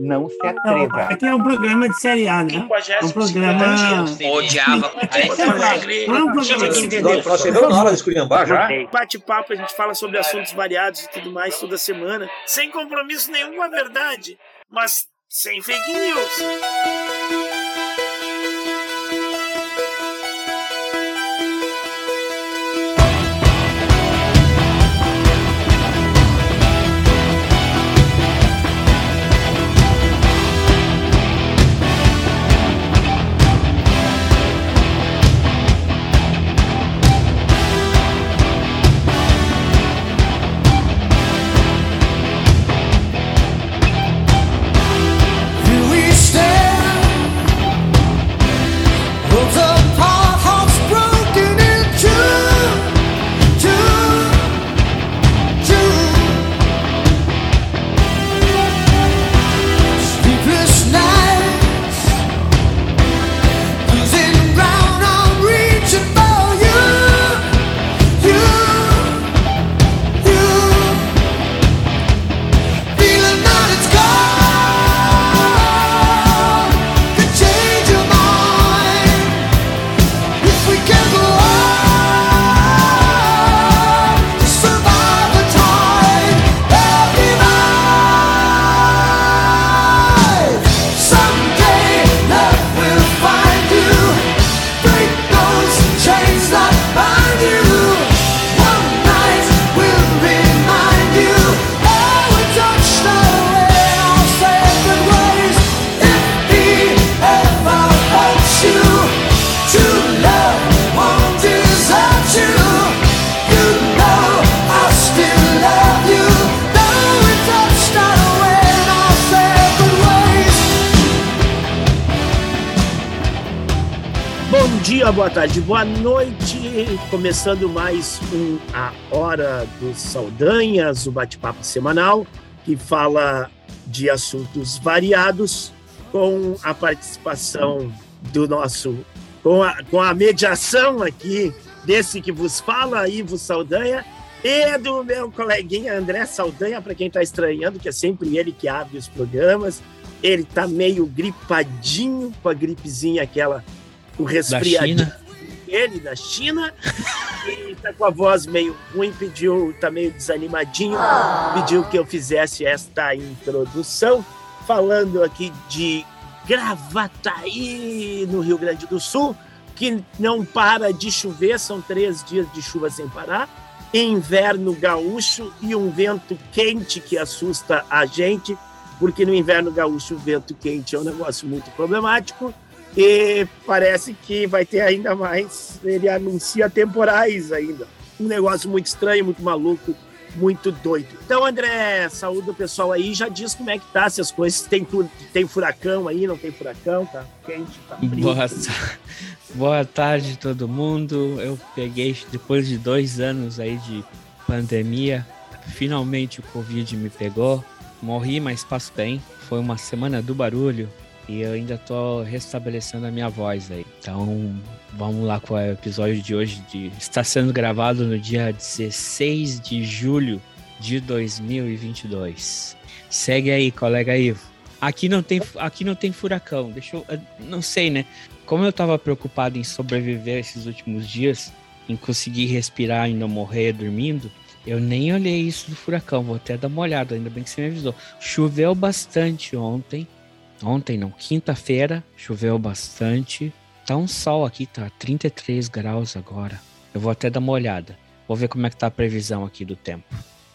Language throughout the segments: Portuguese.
Não se atreva. Aqui é um programa de série A, né? É um programa. Odiava. Nós chegamos na hora de esculhambar já. Bate-papo, a gente fala sobre assuntos variados e tudo mais toda semana, sem compromisso nenhum com a verdade, mas sem fake news. Começando mais um A Hora dos Saldanhas, o bate-papo semanal que fala de assuntos variados com a participação do nosso, com a, com a mediação aqui desse que vos fala, Ivo Saldanha, e do meu coleguinha André Saldanha, para quem está estranhando, que é sempre ele que abre os programas. Ele está meio gripadinho, com a gripezinha aquela o resfriadinho ele da China e tá com a voz meio ruim, pediu, tá meio desanimadinho, pediu que eu fizesse esta introdução falando aqui de Gravataí, no Rio Grande do Sul, que não para de chover, são três dias de chuva sem parar, inverno gaúcho e um vento quente que assusta a gente, porque no inverno gaúcho o vento quente é um negócio muito problemático e parece que vai ter ainda mais. Ele anuncia temporais ainda. Um negócio muito estranho, muito maluco, muito doido. Então, André, saúde o pessoal aí. Já diz como é que tá, se as coisas. Tem, tem furacão aí, não tem furacão, tá quente, tá frio. Boa, boa tarde, todo mundo. Eu peguei, depois de dois anos aí de pandemia, finalmente o Covid me pegou. Morri, mas passo bem. Foi uma semana do barulho, e eu ainda tô restabelecendo a minha voz aí. Então, vamos lá com o episódio de hoje. De... Está sendo gravado no dia 16 de julho de 2022. Segue aí, colega Ivo. Aqui não tem, aqui não tem furacão. Deixa eu. Não sei, né? Como eu tava preocupado em sobreviver esses últimos dias, em conseguir respirar e não morrer dormindo, eu nem olhei isso do furacão. Vou até dar uma olhada, ainda bem que você me avisou. Choveu bastante ontem Ontem não, quinta-feira, choveu bastante. Tá um sol aqui, tá 33 graus agora. Eu vou até dar uma olhada. Vou ver como é que tá a previsão aqui do tempo.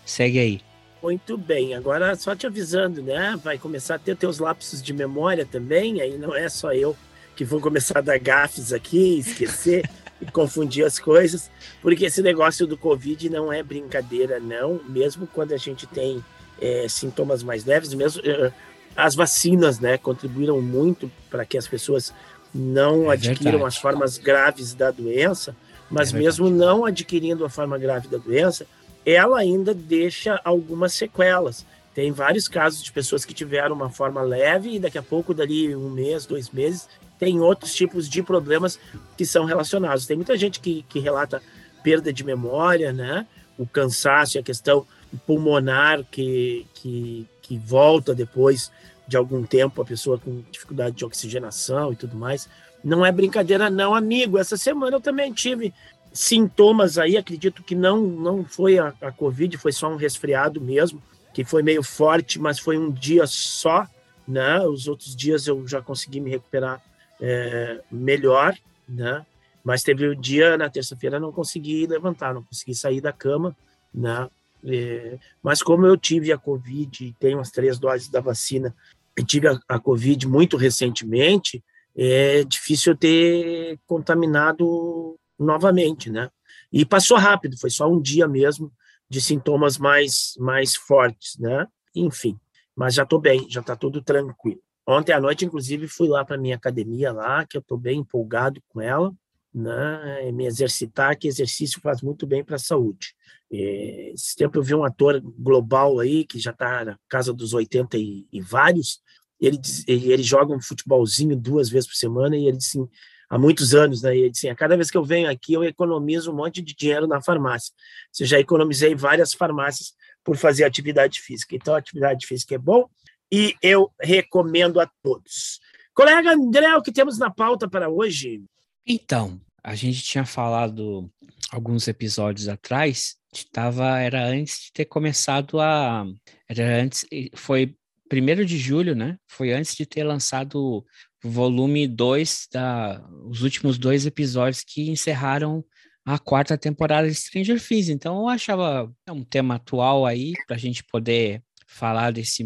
Segue aí. Muito bem, agora só te avisando, né? Vai começar a ter teus lapsos de memória também, aí não é só eu que vou começar a dar gafes aqui, esquecer e confundir as coisas, porque esse negócio do Covid não é brincadeira, não, mesmo quando a gente tem é, sintomas mais leves, mesmo uh, as vacinas, né, contribuíram muito para que as pessoas não é adquiram verdade. as formas graves da doença, mas é mesmo não adquirindo a forma grave da doença, ela ainda deixa algumas sequelas. Tem vários casos de pessoas que tiveram uma forma leve e daqui a pouco, dali um mês, dois meses, tem outros tipos de problemas que são relacionados. Tem muita gente que, que relata perda de memória, né? O cansaço, a questão pulmonar que, que, que volta depois de algum tempo, a pessoa com dificuldade de oxigenação e tudo mais. Não é brincadeira, não, amigo. Essa semana eu também tive sintomas aí, acredito que não não foi a, a Covid, foi só um resfriado mesmo, que foi meio forte, mas foi um dia só, né? Os outros dias eu já consegui me recuperar é, melhor, né? Mas teve o um dia na terça-feira não consegui levantar, não consegui sair da cama, né? É, mas como eu tive a Covid e tenho as três doses da vacina, e tive a, a Covid muito recentemente, é difícil eu ter contaminado novamente, né? E passou rápido, foi só um dia mesmo de sintomas mais mais fortes, né? Enfim, mas já estou bem, já está tudo tranquilo. Ontem à noite, inclusive, fui lá para minha academia lá, que eu estou bem empolgado com ela, né? Me exercitar, que exercício faz muito bem para a saúde. Esse tempo eu vi um ator global aí, que já está na casa dos 80 e, e vários, ele, ele joga um futebolzinho duas vezes por semana e ele disse assim, há muitos anos, né? Ele disse assim, a cada vez que eu venho aqui eu economizo um monte de dinheiro na farmácia. Você já economizei várias farmácias por fazer atividade física. Então, atividade física é bom e eu recomendo a todos. Colega André, o que temos na pauta para hoje? Então, a gente tinha falado alguns episódios atrás, estava era antes de ter começado a era antes foi primeiro de julho, né? Foi antes de ter lançado o volume 2 da os últimos dois episódios que encerraram a quarta temporada de Stranger Things. Então eu achava um tema atual aí para a gente poder falar desse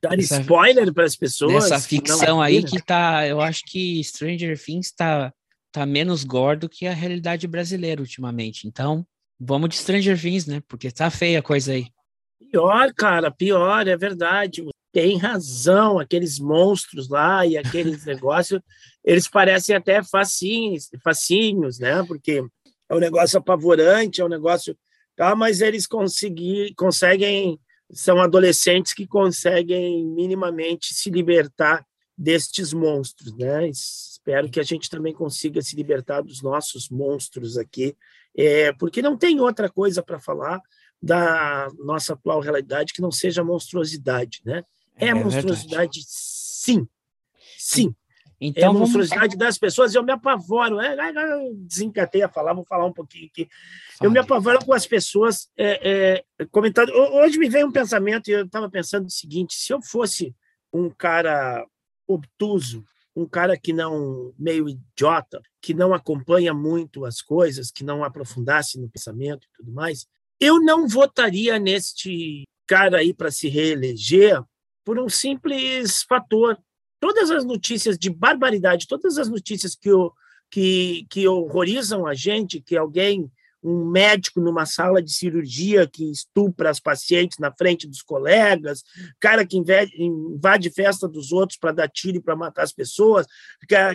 dar dessa, spoiler para as pessoas. Dessa ficção aí que tá, eu acho que Stranger Things está tá menos gordo que a realidade brasileira ultimamente. Então, vamos de Stranger Things, né? Porque tá feia a coisa aí. Pior, cara, pior, é verdade. Tem razão, aqueles monstros lá e aqueles negócios, eles parecem até facinhos, facinhos, né? Porque é um negócio apavorante, é um negócio, tá? Mas eles conseguir, conseguem, são adolescentes que conseguem minimamente se libertar destes monstros, né? Espero que a gente também consiga se libertar dos nossos monstros aqui, é, porque não tem outra coisa para falar da nossa atual realidade que não seja monstruosidade, né? É, é monstruosidade, verdade. sim, sim. Então, é a monstruosidade vamos... das pessoas, eu me apavoro, é, desencatei a falar, vou falar um pouquinho aqui. Eu me apavoro com as pessoas é, é, comentando. Hoje me veio um pensamento e eu estava pensando o seguinte: se eu fosse um cara obtuso, um cara que não, meio idiota, que não acompanha muito as coisas, que não aprofundasse no pensamento e tudo mais, eu não votaria neste cara aí para se reeleger por um simples fator. Todas as notícias de barbaridade, todas as notícias que, o, que, que horrorizam a gente, que alguém um médico numa sala de cirurgia que estupra as pacientes na frente dos colegas, cara que invade festa dos outros para dar tiro e para matar as pessoas,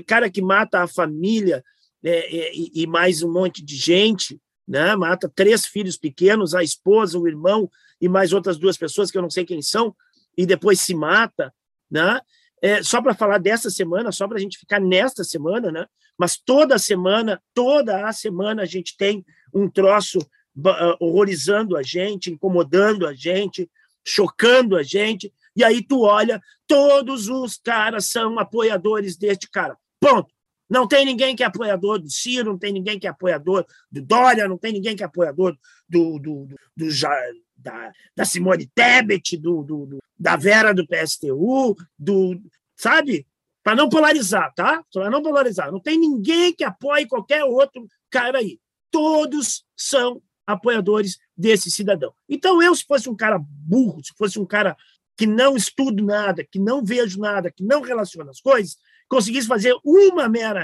cara que mata a família é, é, e mais um monte de gente, né? mata três filhos pequenos, a esposa, o irmão e mais outras duas pessoas que eu não sei quem são, e depois se mata. Né? É, só para falar dessa semana, só para a gente ficar nesta semana, né? mas toda semana, toda a semana a gente tem um troço uh, horrorizando a gente, incomodando a gente, chocando a gente, e aí tu olha, todos os caras são apoiadores deste cara. Ponto. Não tem ninguém que é apoiador do Ciro, não tem ninguém que é apoiador do Dória, não tem ninguém que é apoiador do, do, do, do da, da Simone Tebet, do, do, da Vera do PSTU, do, sabe? Para não polarizar, tá? Para não polarizar. Não tem ninguém que apoie qualquer outro cara aí todos são apoiadores desse cidadão. Então, eu, se fosse um cara burro, se fosse um cara que não estudo nada, que não vejo nada, que não relaciona as coisas, conseguisse fazer uma mera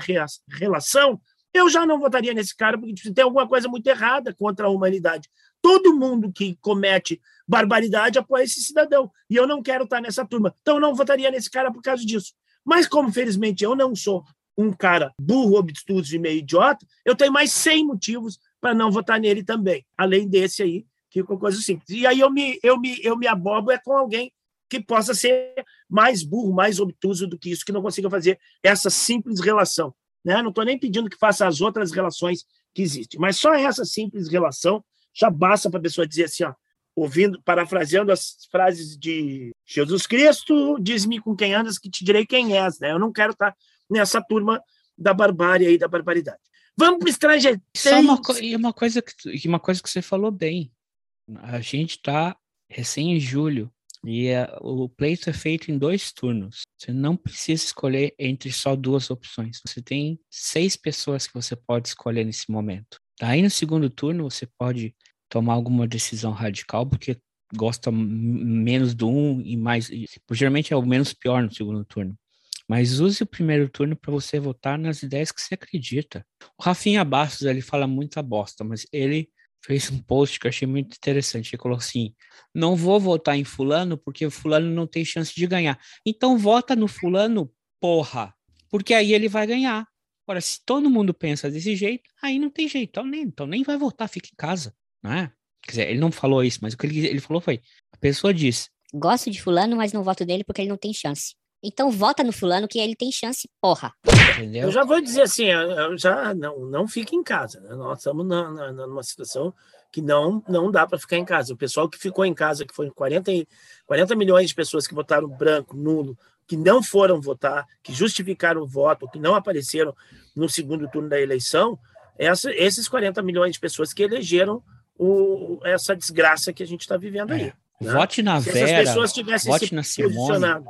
relação, eu já não votaria nesse cara, porque tipo, tem alguma coisa muito errada contra a humanidade. Todo mundo que comete barbaridade apoia esse cidadão. E eu não quero estar nessa turma. Então, eu não votaria nesse cara por causa disso. Mas, como felizmente eu não sou um cara burro, obtuso e meio idiota, eu tenho mais 100 motivos para não votar nele também, além desse aí, que é coisa simples. E aí eu me, eu me, eu me abobo é com alguém que possa ser mais burro, mais obtuso do que isso, que não consiga fazer essa simples relação. Né? Não estou nem pedindo que faça as outras relações que existem, mas só essa simples relação já basta para a pessoa dizer assim: ó, ouvindo, parafraseando as frases de Jesus Cristo, diz-me com quem andas que te direi quem és, né? Eu não quero estar nessa turma da barbárie e da barbaridade. Vamos para o estrangeiro. Só uma, e uma coisa que uma coisa que você falou bem. A gente está recém em julho e é, o pleito é feito em dois turnos. Você não precisa escolher entre só duas opções. Você tem seis pessoas que você pode escolher nesse momento. Daí no segundo turno você pode tomar alguma decisão radical, porque gosta menos do um e mais. Geralmente é o menos pior no segundo turno. Mas use o primeiro turno para você votar nas ideias que você acredita. O Rafinha Bastos ele fala muita bosta, mas ele fez um post que eu achei muito interessante. Ele colocou assim: não vou votar em Fulano porque Fulano não tem chance de ganhar. Então vota no Fulano, porra, porque aí ele vai ganhar. Agora, se todo mundo pensa desse jeito, aí não tem jeito. Então nem, então nem vai votar, fica em casa não é? Quer dizer, ele não falou isso, mas o que ele, ele falou foi: a pessoa diz. Gosto de Fulano, mas não voto dele porque ele não tem chance. Então vota no fulano que ele tem chance, porra. Entendeu? Eu já vou dizer assim, eu já não, não fique em casa. Né? Nós estamos na, na, numa situação que não, não dá para ficar em casa. O pessoal que ficou em casa, que foi 40, 40 milhões de pessoas que votaram branco, nulo, que não foram votar, que justificaram o voto, que não apareceram no segundo turno da eleição, essa, esses 40 milhões de pessoas que elegeram o, essa desgraça que a gente está vivendo aí. É. Né? Vote na se Vera, pessoas tivessem vote se na posicionado.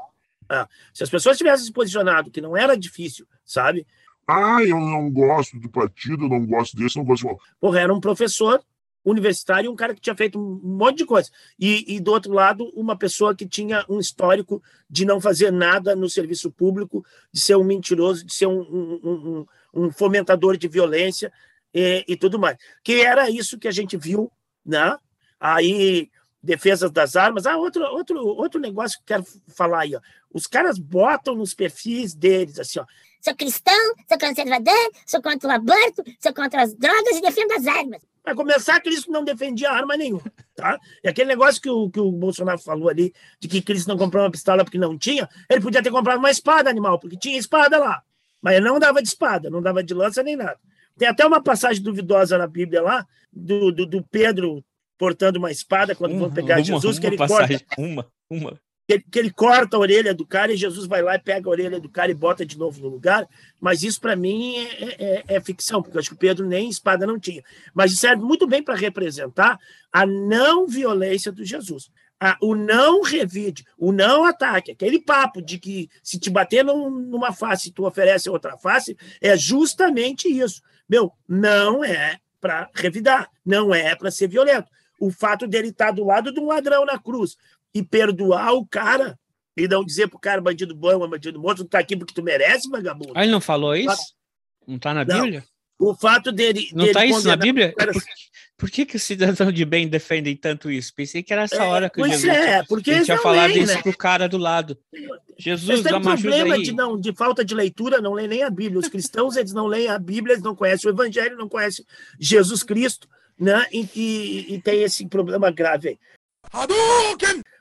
É, se as pessoas tivessem se posicionado, que não era difícil, sabe? Ah, eu não gosto do partido, não gosto desse, não gosto de... Porra, era um professor universitário, um cara que tinha feito um monte de coisa. E, e, do outro lado, uma pessoa que tinha um histórico de não fazer nada no serviço público, de ser um mentiroso, de ser um, um, um, um fomentador de violência, e, e tudo mais. Que era isso que a gente viu, né? Aí, defesas das armas. Ah, outro, outro, outro negócio que eu quero falar aí, ó. Os caras botam nos perfis deles, assim, ó. Sou cristão, sou conservador, sou contra o aborto, sou contra as drogas e defendo as armas. Para começar, Cristo não defendia arma nenhuma, tá? E aquele negócio que o, que o Bolsonaro falou ali, de que Cristo não comprou uma pistola porque não tinha, ele podia ter comprado uma espada animal, porque tinha espada lá. Mas ele não dava de espada, não dava de lança nem nada. Tem até uma passagem duvidosa na Bíblia lá, do, do, do Pedro portando uma espada quando vão pegar uma, Jesus, que ele passagem, corta. Uma, uma. Que, que, ele corta a orelha do cara e Jesus vai lá e pega a orelha do cara e bota de novo no lugar. Mas isso, para mim, é, é, é, ficção, porque eu acho que o Pedro nem espada não tinha. Mas serve muito bem para representar a não violência do Jesus. A, o não revide, o não ataque, aquele papo de que se te bater num, numa face, tu oferece outra face, é justamente isso. Meu, não é para revidar, não é para ser violento. O fato dele estar tá do lado de um ladrão na cruz e perdoar o cara e não dizer pro cara bandido bom, bandido morto, tu tá aqui porque tu merece, vagabundo. Ah, ele não falou isso? Não tá na Bíblia? O fato dele. Não dele tá isso na Bíblia? Cara... Por, por, que, que os cidadãos de bem defendem tanto isso? Pensei que era essa é, hora que pois Jesus é, porque tinha falado isso né? pro cara do lado. Jesus, dá uma ajuda problema aí. De, não, de falta de leitura, não lê nem a Bíblia. Os cristãos, eles não leem a Bíblia, eles não conhecem o Evangelho, não conhecem Jesus Cristo, né? E, e, e tem esse problema grave aí.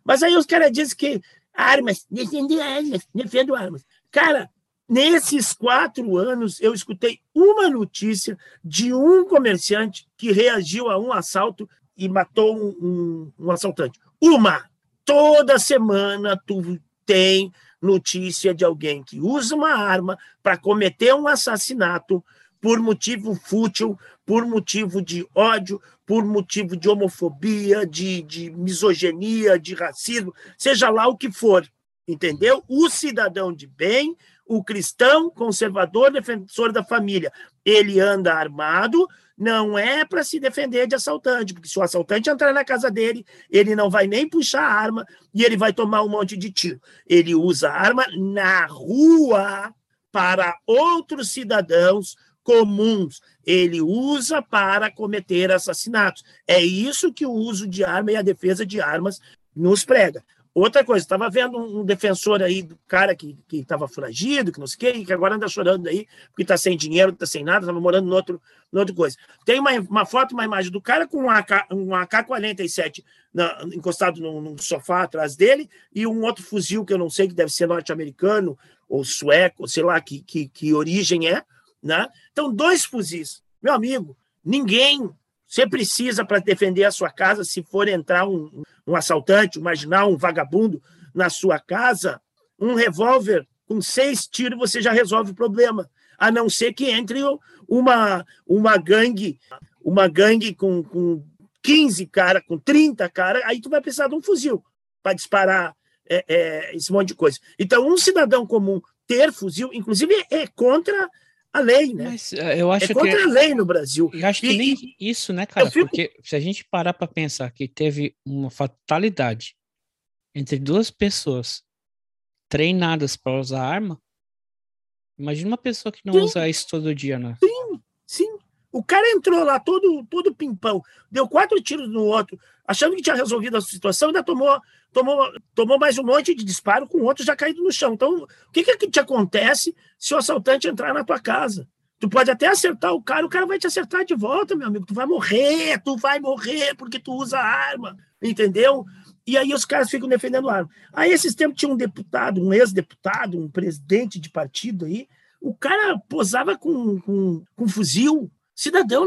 Mas aí os caras dizem que armas, defendo armas, defendo armas. Cara, nesses quatro anos, eu escutei uma notícia de um comerciante que reagiu a um assalto e matou um, um, um assaltante. Uma! Toda semana tu tem notícia de alguém que usa uma arma para cometer um assassinato por motivo fútil, por motivo de ódio, por motivo de homofobia, de, de misoginia, de racismo, seja lá o que for, entendeu? O cidadão de bem, o cristão conservador, defensor da família, ele anda armado, não é para se defender de assaltante, porque se o assaltante entrar na casa dele, ele não vai nem puxar a arma e ele vai tomar um monte de tiro. Ele usa a arma na rua para outros cidadãos comuns. Ele usa para cometer assassinatos. É isso que o uso de arma e a defesa de armas nos prega. Outra coisa, estava vendo um defensor aí do cara que estava foragido, que não sei o quê, que agora anda chorando aí, porque está sem dinheiro, está sem nada, estava morando em outro, outra coisa. Tem uma, uma foto, uma imagem do cara com um, AK, um AK-47 encostado num, num, sofá atrás dele e um outro fuzil que eu não sei, que deve ser norte-americano ou sueco, sei lá que, que, que origem é. Né? Então, dois fuzis. Meu amigo, ninguém você precisa para defender a sua casa, se for entrar um, um assaltante, um marginal, um vagabundo na sua casa, um revólver com seis tiros você já resolve o problema. A não ser que entre uma, uma gangue, uma gangue com, com 15 cara, com 30 cara, aí tu vai precisar de um fuzil para disparar é, é, esse monte de coisa. Então, um cidadão comum ter fuzil, inclusive, é contra a lei, né? Mas, eh, eu acho é contra que, a lei no Brasil. Eu acho que e, nem isso, né, cara? Fico... Porque se a gente parar para pensar que teve uma fatalidade entre duas pessoas treinadas para usar arma, imagina uma pessoa que não sim. usa isso todo dia, né? Sim, sim. O cara entrou lá todo, todo pimpão, deu quatro tiros no outro, achando que tinha resolvido a situação, ainda tomou, tomou, tomou mais um monte de disparo com outro já caído no chão. Então, o que, que te acontece se o assaltante entrar na tua casa? Tu pode até acertar o cara, o cara vai te acertar de volta, meu amigo. Tu vai morrer, tu vai morrer porque tu usa arma, entendeu? E aí os caras ficam defendendo arma. Aí esses tempos tinha um deputado, um ex-deputado, um presidente de partido aí, o cara posava com, com, com fuzil, Cidadão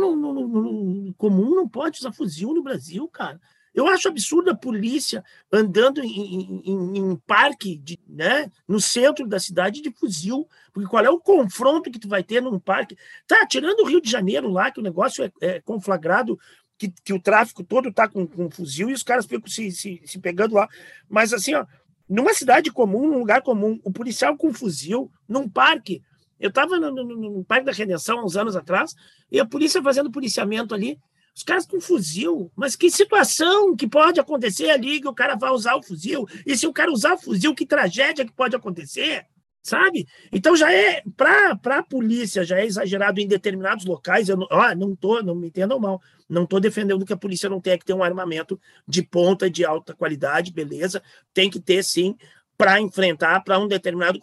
comum não pode usar fuzil no Brasil, cara. Eu acho absurdo a polícia andando em, em, em, parque, de, né, no centro da cidade de fuzil, porque qual é o confronto que tu vai ter num parque? Tá, tirando o Rio de Janeiro lá, que o negócio é, é conflagrado, que, que, o tráfico todo tá com, com fuzil e os caras ficam se, se, se pegando lá. Mas assim, ó, numa cidade comum, num lugar comum, o policial com fuzil, num parque, eu estava no, no, no, Parque da Redenção há uns anos atrás, e a polícia fazendo policiamento ali, os caras com fuzil. Mas que situação que pode acontecer ali que o cara vai usar o fuzil? E se o cara usar o fuzil, que tragédia que pode acontecer? Sabe? Então já é, para a polícia, já é exagerado em determinados locais. Eu não, ó, não tô, não me entendam mal, não estou defendendo que a polícia não tenha que ter um armamento de ponta, de alta qualidade, beleza? Tem que ter sim, para enfrentar para um determinado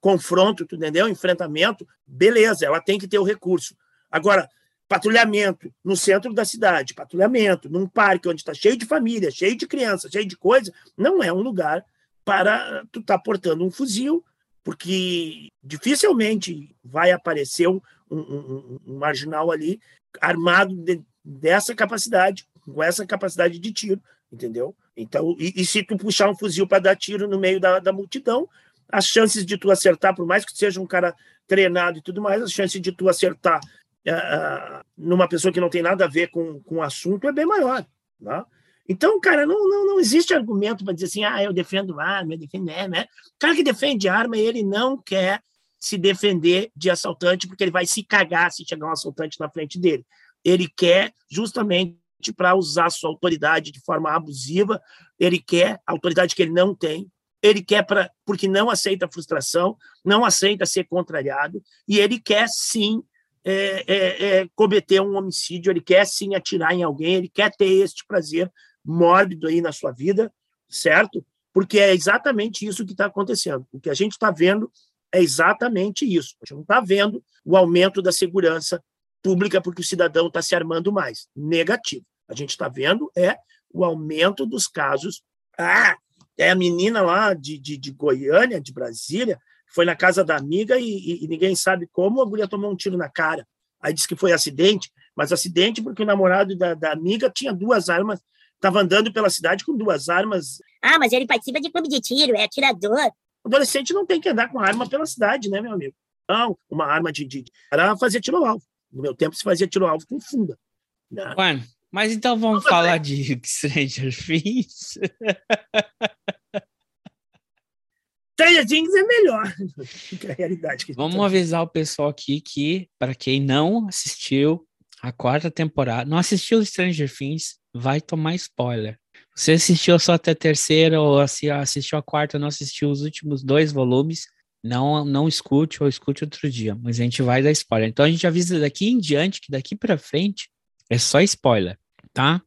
confronto, tu entendeu? Enfrentamento, beleza, ela tem que ter o recurso. Agora, patrulhamento no centro da cidade, patrulhamento num parque onde está cheio de família, cheio de crianças, cheio de coisa, não é um lugar para tu estar tá portando um fuzil, porque dificilmente vai aparecer um, um, um marginal ali armado de, dessa capacidade, com essa capacidade de tiro, entendeu? Então, e, e se tu puxar um fuzil para dar tiro no meio da, da multidão, as chances de tu acertar, por mais que seja um cara treinado e tudo mais, as chances de tu acertar uh, numa pessoa que não tem nada a ver com, com o assunto é bem maior. Né? Então, cara, não, não, não existe argumento para dizer assim, ah, eu defendo arma, eu defendo arma. Né? O cara que defende arma, ele não quer se defender de assaltante porque ele vai se cagar se chegar um assaltante na frente dele. Ele quer justamente para usar sua autoridade de forma abusiva, ele quer autoridade que ele não tem, ele quer para porque não aceita frustração, não aceita ser contrariado e ele quer sim é, é, é, cometer um homicídio, ele quer sim atirar em alguém, ele quer ter este prazer mórbido aí na sua vida, certo? Porque é exatamente isso que está acontecendo. O que a gente está vendo é exatamente isso. A gente não está vendo o aumento da segurança pública porque o cidadão está se armando mais. Negativo. A gente está vendo é o aumento dos casos. Ah, é a menina lá de, de, de Goiânia, de Brasília, foi na casa da amiga e, e, e, ninguém sabe como a mulher tomou um tiro na cara. Aí disse que foi acidente, mas acidente porque o namorado da, da amiga tinha duas armas, estava andando pela cidade com duas armas. Ah, mas ele participa de clube de tiro, é atirador. O adolescente não tem que andar com arma pela cidade, né, meu amigo? Não, uma arma de. de era fazer tiro ao alvo. No meu tempo se fazia tiro ao alvo com funda. Né? Mano, mas então vamos falar de Stranger Things. Stranger Things é melhor que a realidade. Que vamos avisar o pessoal aqui que, para quem não assistiu a quarta temporada, não assistiu Stranger Things, vai tomar spoiler. Você assistiu só até a terceira ou assistiu a quarta, não assistiu os últimos dois volumes, não não escute ou escute outro dia, mas a gente vai dar spoiler. Então a gente avisa daqui em diante que daqui para frente é só spoiler, tá?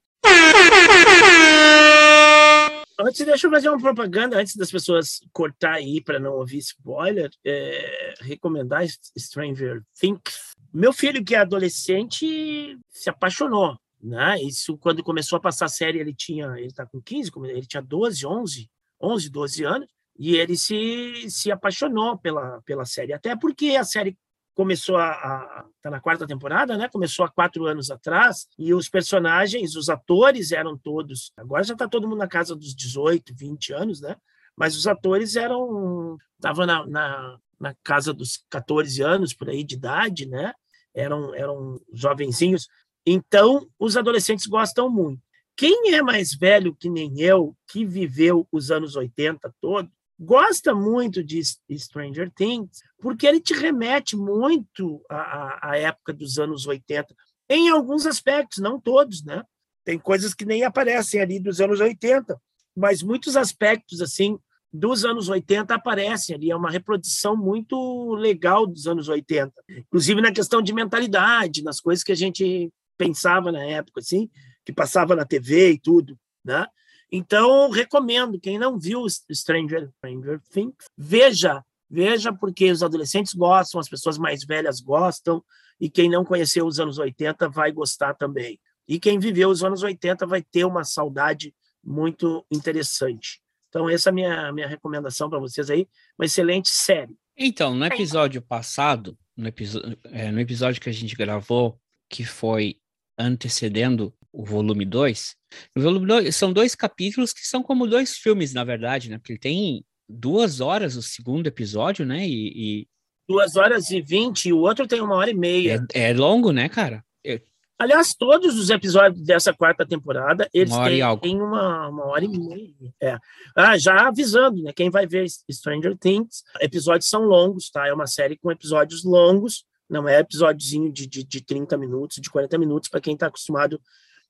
Antes, deixa eu fazer uma propaganda antes das pessoas cortar aí para não ouvir spoiler. É, recomendar Stranger Things. Meu filho, que é adolescente, se apaixonou. Né? Isso, quando começou a passar a série, ele tinha, ele está com 15, ele tinha 12, 11, 11, 12 anos, e ele se, se apaixonou pela, pela série. Até porque a série começou a, a tá na quarta temporada, né? Começou há quatro anos atrás e os personagens, os atores eram todos. Agora já está todo mundo na casa dos 18, 20 anos, né? Mas os atores eram estavam na, na, na casa dos 14 anos por aí de idade, né? Eram eram jovenzinhos. Então os adolescentes gostam muito. Quem é mais velho que nem eu, que viveu os anos 80 todo, gosta muito de Stranger Things, porque ele te remete muito à, à época dos anos 80, em alguns aspectos, não todos, né? Tem coisas que nem aparecem ali dos anos 80, mas muitos aspectos, assim, dos anos 80 aparecem ali, é uma reprodução muito legal dos anos 80, inclusive na questão de mentalidade, nas coisas que a gente pensava na época, assim, que passava na TV e tudo, né? Então, recomendo, quem não viu Stranger, Stranger Things, veja, veja porque os adolescentes gostam, as pessoas mais velhas gostam, e quem não conheceu os anos 80 vai gostar também. E quem viveu os anos 80 vai ter uma saudade muito interessante. Então, essa é a minha, minha recomendação para vocês aí. Uma excelente série. Então, no episódio passado, no, é, no episódio que a gente gravou, que foi antecedendo o volume 2. O volume 2 são dois capítulos que são como dois filmes, na verdade, né? Porque ele tem duas horas o segundo episódio, né? E, e... Duas horas e vinte, e o outro tem uma hora e meia. É, é longo, né, cara? Eu... Aliás, todos os episódios dessa quarta temporada, eles uma têm, têm uma, uma hora e meia. É. Ah, já avisando, né? Quem vai ver Stranger Things, episódios são longos, tá? É uma série com episódios longos, não é episódiozinho de, de, de 30 minutos, de 40 minutos, para quem está acostumado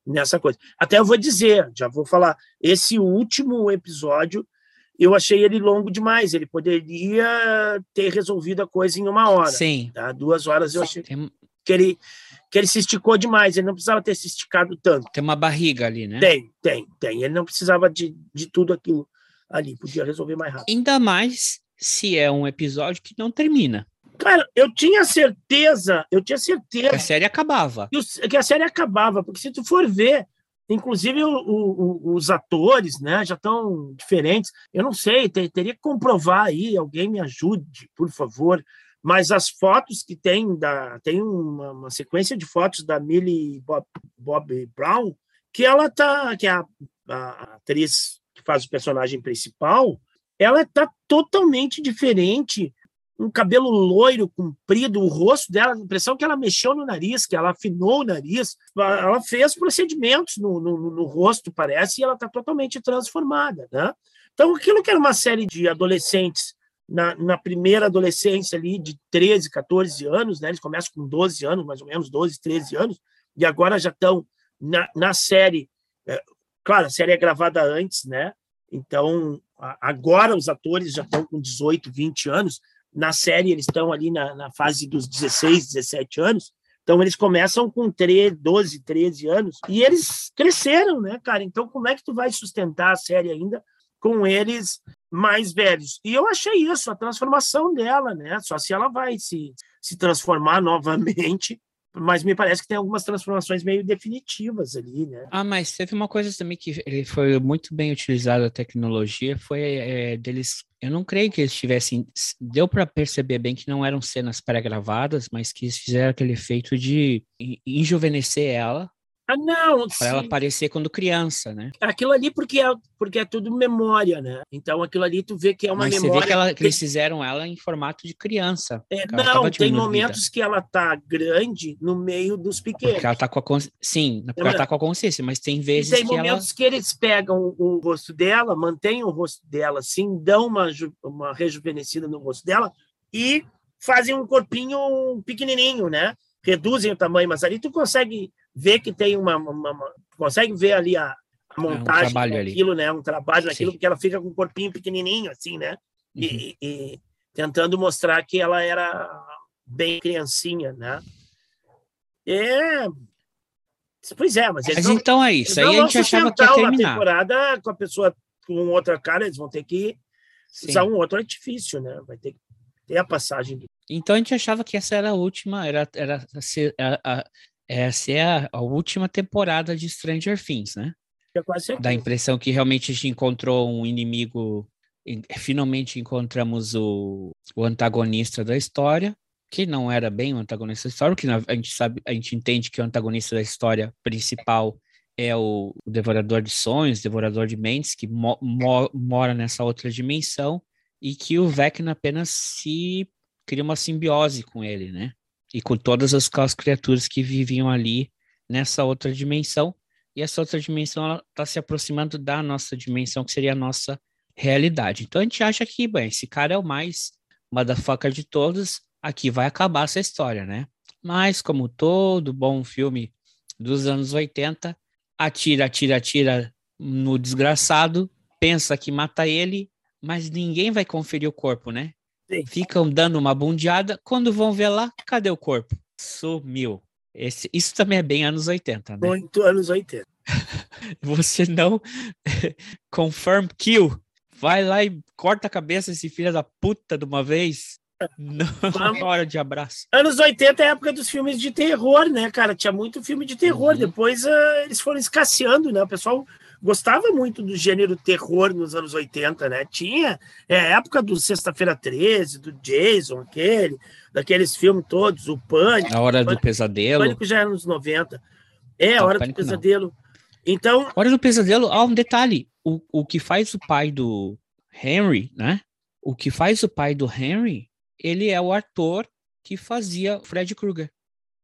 nessa coisa. Até eu vou dizer, já vou falar, esse último episódio eu achei ele longo demais. Ele poderia ter resolvido a coisa em uma hora. Sim. Tá? Duas horas eu achei que ele, que ele se esticou demais. Ele não precisava ter se esticado tanto. Tem uma barriga ali, né? Tem, tem, tem. Ele não precisava de, de tudo aquilo ali. Podia resolver mais rápido. Ainda mais se é um episódio que não termina. Cara, eu tinha certeza, eu tinha certeza. Que a série acabava. Que a série acabava, porque se tu for ver, inclusive o, o, os atores, né, já estão diferentes. Eu não sei, ter, teria que comprovar aí, alguém me ajude, por favor. Mas as fotos que tem, da, tem uma, uma sequência de fotos da Millie Bob, Bob Brown, que ela tá, que é a, a atriz que faz o personagem principal, ela está totalmente diferente um cabelo loiro, comprido, o rosto dela, a impressão que ela mexeu no nariz, que ela afinou o nariz, ela fez procedimentos no, no, no rosto, parece, e ela está totalmente transformada, né? Então, aquilo que era uma série de adolescentes na, na, primeira adolescência ali, de 13, 14 anos, né? Eles começam com 12 anos, mais ou menos, 12, 13 anos, e agora já estão na, na série. É, claro, a série é gravada antes, né? Então, agora os atores já estão com 18, 20 anos, na série eles estão ali na, na fase dos 16, 17 anos, então eles começam com 13, 12, 13 anos e eles cresceram, né, cara? Então como é que tu vai sustentar a série ainda com eles mais velhos? E eu achei isso, a transformação dela, né? Só se ela vai se, se transformar novamente mas me parece que tem algumas transformações meio definitivas ali, né? Ah, mas teve uma coisa também que ele foi muito bem utilizado a tecnologia, foi é, deles. Eu não creio que eles tivessem. Deu para perceber bem que não eram cenas pré-gravadas, mas que eles fizeram aquele efeito de enjuvenescer ela ah, não. Para ela aparecer quando criança, né? Aquilo ali porque é, porque é tudo memória, né? Então aquilo ali tu vê que é uma Mas memória. Você vê que, ela, que eles fizeram ela em formato de criança. É, não, tem momentos que ela tá grande no meio dos pequenos. Porque ela tá com a. Sim, porque ela tá com a consciência, mas tem vezes e tem que momentos ela... que eles pegam o rosto dela, mantêm o rosto dela assim, dão uma, uma rejuvenescida no rosto dela e fazem um corpinho pequenininho, né? Reduzem o tamanho, mas ali tu consegue vê que tem uma, uma, uma consegue ver ali a, a montagem é um daquilo, né? Um trabalho naquilo, porque ela fica com um corpinho pequenininho, assim, né? Uhum. E, e, tentando mostrar que ela era bem criancinha, né? É... Pois é, mas, mas então é isso. Aí a gente achava que ia terminar. temporada com a pessoa com outra cara, eles vão ter que Sim. usar um outro artifício, né? Vai ter que ter a passagem. Então a gente achava que essa era a última, era, era a, a, essa é a, a, última temporada de Stranger Things, né? Dá a impressão que realmente a gente encontrou um inimigo, finalmente encontramos o, o antagonista da história, que não era bem o antagonista da história, que a gente sabe, a gente entende que o antagonista da história principal é o, o Devorador de Sonhos, Devorador de Mentes, que mo mo mora nessa outra dimensão, e que o Vecna apenas se cria uma simbiose com ele, né? E com todas as, as criaturas que viviam ali nessa outra dimensão. E essa outra dimensão está se aproximando da nossa dimensão, que seria a nossa realidade. Então a gente acha que, bem, esse cara é o mais motherfucker de todos, aqui vai acabar essa história, né? Mas, como todo bom filme dos anos 80, atira, atira, atira no desgraçado, pensa que mata ele, mas ninguém vai conferir o corpo, né? Sim. Ficam dando uma bundeada, quando vão ver lá, cadê o corpo? Sumiu. Esse, isso também é bem anos 80, né? Muito anos 80. Você não confirm kill. Vai lá e corta a cabeça desse filho da puta de uma vez. Não, hora de abraço. Anos 80 é a época dos filmes de terror, né, cara? Tinha muito filme de terror. Uhum. Depois uh, eles foram escasseando, né? O pessoal gostava muito do gênero terror nos anos 80, né? Tinha é, a época do Sexta-feira 13, do Jason, aquele, daqueles filmes todos, o Pânico. A Hora do Pesadelo. O Pânico já era nos 90. É, a Hora do Pesadelo. Não. Então. Hora do Pesadelo, ah, um detalhe. O, o que faz o pai do Henry, né? O que faz o pai do Henry ele é o ator que fazia Fred Krueger.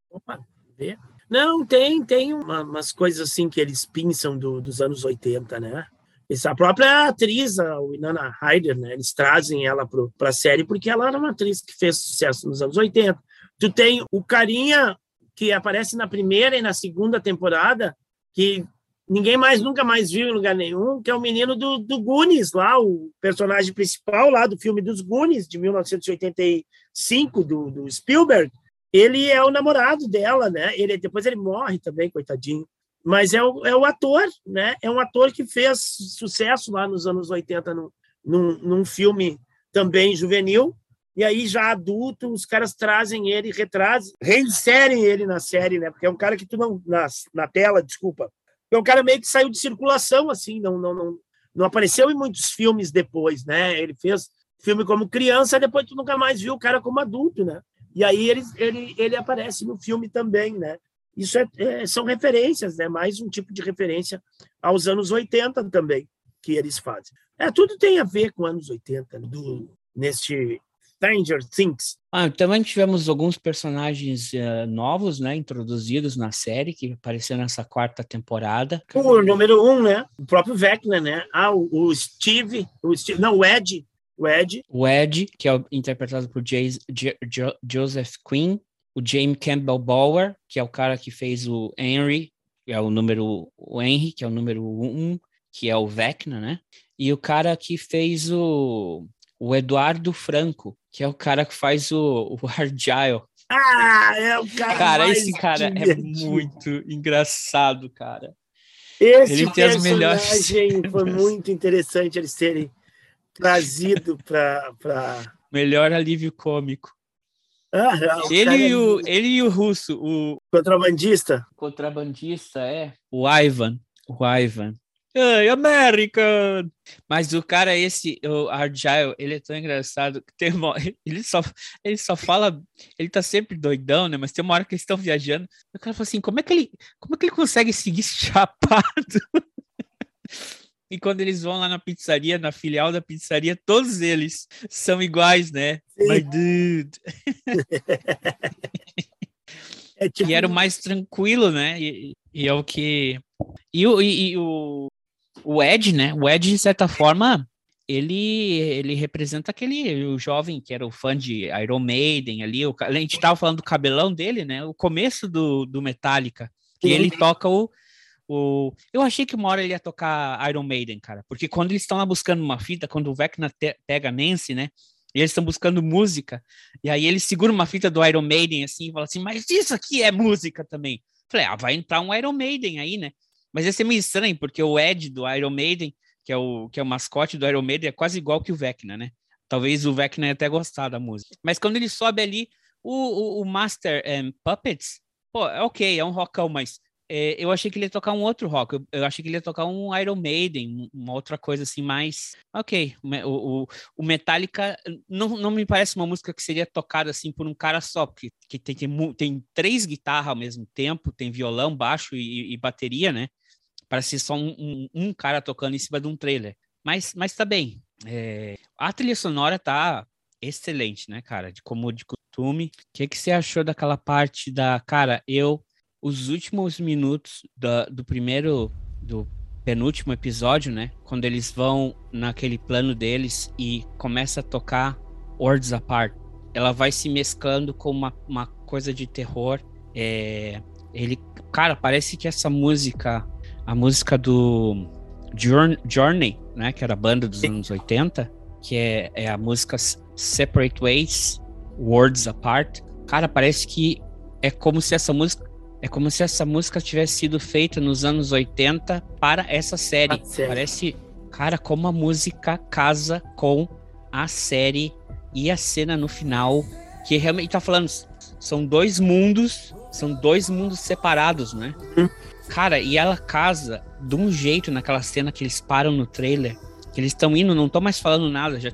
Opa, vê. Não, tem, tem uma, umas coisas assim que eles pinçam do, dos anos 80, né? Essa própria atriz, a Winona Ryder, né? Eles trazem ela para a série porque ela era uma atriz que fez sucesso nos anos 80. Tu tem o carinha que aparece na primeira e na segunda temporada, que ninguém mais nunca mais viu em lugar nenhum, que é o menino do, do Goonies, lá, o personagem principal lá do filme dos Goonies, de 1985, do, do Spielberg. Ele é o namorado dela, né? Ele, depois ele morre também, coitadinho. Mas é o, é o ator, né? É um ator que fez sucesso lá nos anos 80 num, num, num filme também juvenil, e aí, já adulto, os caras trazem ele, retrazem, reinserem ele na série, né? Porque é um cara que tu não. Na, na tela, desculpa é um cara meio que saiu de circulação, assim, não, não, não, não apareceu em muitos filmes depois, né? Ele fez filme como criança, depois tu nunca mais viu o cara como adulto, né? E aí ele, ele, ele aparece no filme também, né? Isso é, é, são referências, né? Mais um tipo de referência aos anos 80 também que eles fazem. É, tudo tem a ver com anos 80, do, neste Stranger Things. Ah, também tivemos alguns personagens uh, novos, né, introduzidos na série, que apareceram nessa quarta temporada. O número um, né, o próprio Vecna, né, ah, o, o Steve, o Steve, não, o Ed, o Ed. O Ed, que é interpretado por J J Joseph Quinn, o James Campbell Bower, que é o cara que fez o Henry, que é o número, o Henry, que é o número um, que é o Vecna, né, e o cara que fez o o Eduardo Franco, que é o cara que faz o, o Argyle. Ah, é o cara. Cara, esse cara é divertido. é muito engraçado, cara. Esse ele melhores. Foi muito interessante eles terem trazido para. Pra... Melhor alívio cômico. Ah, ele, e o, ele e o russo, o. Contrabandista? Contrabandista, é. O Ivan. O Ivan. Hey, American! Mas o cara, esse, o Argyle, ele é tão engraçado que tem uma, ele só, ele só fala, ele tá sempre doidão, né? Mas tem uma hora que eles estão viajando, o cara fala assim, como é que ele, como é que ele consegue seguir chapado? E quando eles vão lá na pizzaria, na filial da pizzaria, todos eles são iguais, né? Sim. My dude. é tipo... E era o mais tranquilo, né? E, e é o que. E, e, e o, o Ed, né? O Ed, de certa forma, ele, ele representa aquele o jovem que era o fã de Iron Maiden ali. O, a gente tava falando do cabelão dele, né? O começo do, do Metallica. E ele toca o, o. Eu achei que uma hora ele ia tocar Iron Maiden, cara. Porque quando eles estão lá buscando uma fita, quando o Vecna pega a Nancy, né? E eles estão buscando música. E aí ele segura uma fita do Iron Maiden assim e fala assim: Mas isso aqui é música também. Falei, ah, vai entrar um Iron Maiden aí, né? Mas ia ser meio estranho, porque o Ed do Iron Maiden, que é o, que é o mascote do Iron Maiden, é quase igual que o Vecna, né? Talvez o Vecna ia até gostar da música. Mas quando ele sobe ali, o, o, o Master um, Puppets, pô, é ok, é um rockão, mas é, eu achei que ele ia tocar um outro rock. Eu, eu, achei que ele ia tocar um Iron Maiden, uma outra coisa assim, mais. Ok. O, o, o Metallica não, não me parece uma música que seria tocada assim por um cara só, porque que tem, tem, tem três guitarras ao mesmo tempo, tem violão, baixo e, e bateria, né? Parece só um, um, um, cara tocando em cima de um trailer. Mas, mas tá bem. É, a trilha sonora tá excelente, né, cara? De como de costume. O que, que você achou daquela parte da. Cara, eu. Os últimos minutos da, do primeiro. Do penúltimo episódio, né? Quando eles vão naquele plano deles e começa a tocar Words Apart. Ela vai se mesclando com uma, uma coisa de terror. É, ele, cara, parece que essa música, a música do Journey, né? Que era a banda dos anos 80, que é, é a música Separate Ways, Words Apart. Cara, parece que é como se essa música é como se essa música tivesse sido feita nos anos 80 para essa série. Parece, cara, como a música casa com a série e a cena no final, que realmente tá falando, são dois mundos, são dois mundos separados, né? Hum. Cara, e ela casa de um jeito naquela cena que eles param no trailer, que eles estão indo, não estão mais falando nada, já,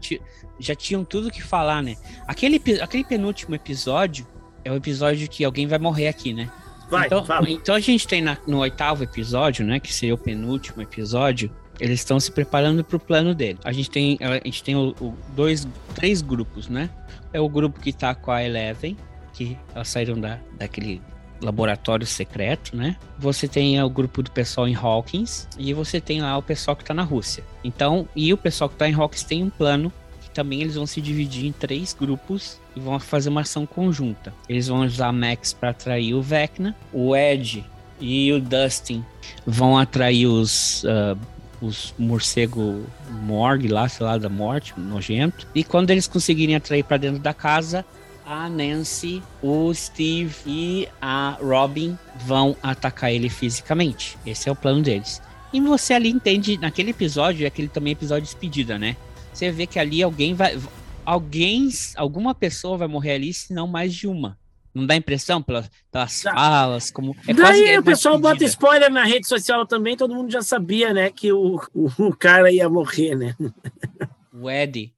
já tinham tudo que falar, né? Aquele, aquele penúltimo episódio é o episódio que alguém vai morrer aqui, né? Vai, então, então a gente tem na, no oitavo episódio, né? Que seria o penúltimo episódio. Eles estão se preparando para o plano dele. A gente tem, a gente tem o, o, dois, três grupos, né? É o grupo que tá com a Eleven, que elas saíram da, daquele laboratório secreto, né? Você tem o grupo do pessoal em Hawkins e você tem lá o pessoal que está na Rússia. Então, e o pessoal que está em Hawkins tem um plano que também eles vão se dividir em três grupos e vão fazer uma ação conjunta. Eles vão usar Max para atrair o Vecna, o Ed e o Dustin vão atrair os uh, os morcego morgue lá, sei lá, da morte, nojento. E quando eles conseguirem atrair para dentro da casa, a Nancy, o Steve e a Robin vão atacar ele fisicamente. Esse é o plano deles. E você ali entende, naquele episódio, é aquele também episódio de despedida, né? Você vê que ali alguém vai. Alguém, alguma pessoa vai morrer ali, se não mais de uma. Não dá impressão pelas, pelas falas, como. É Daí é o pessoal bota spoiler na rede social também, todo mundo já sabia, né, que o, o, o cara ia morrer, né? O Eddie.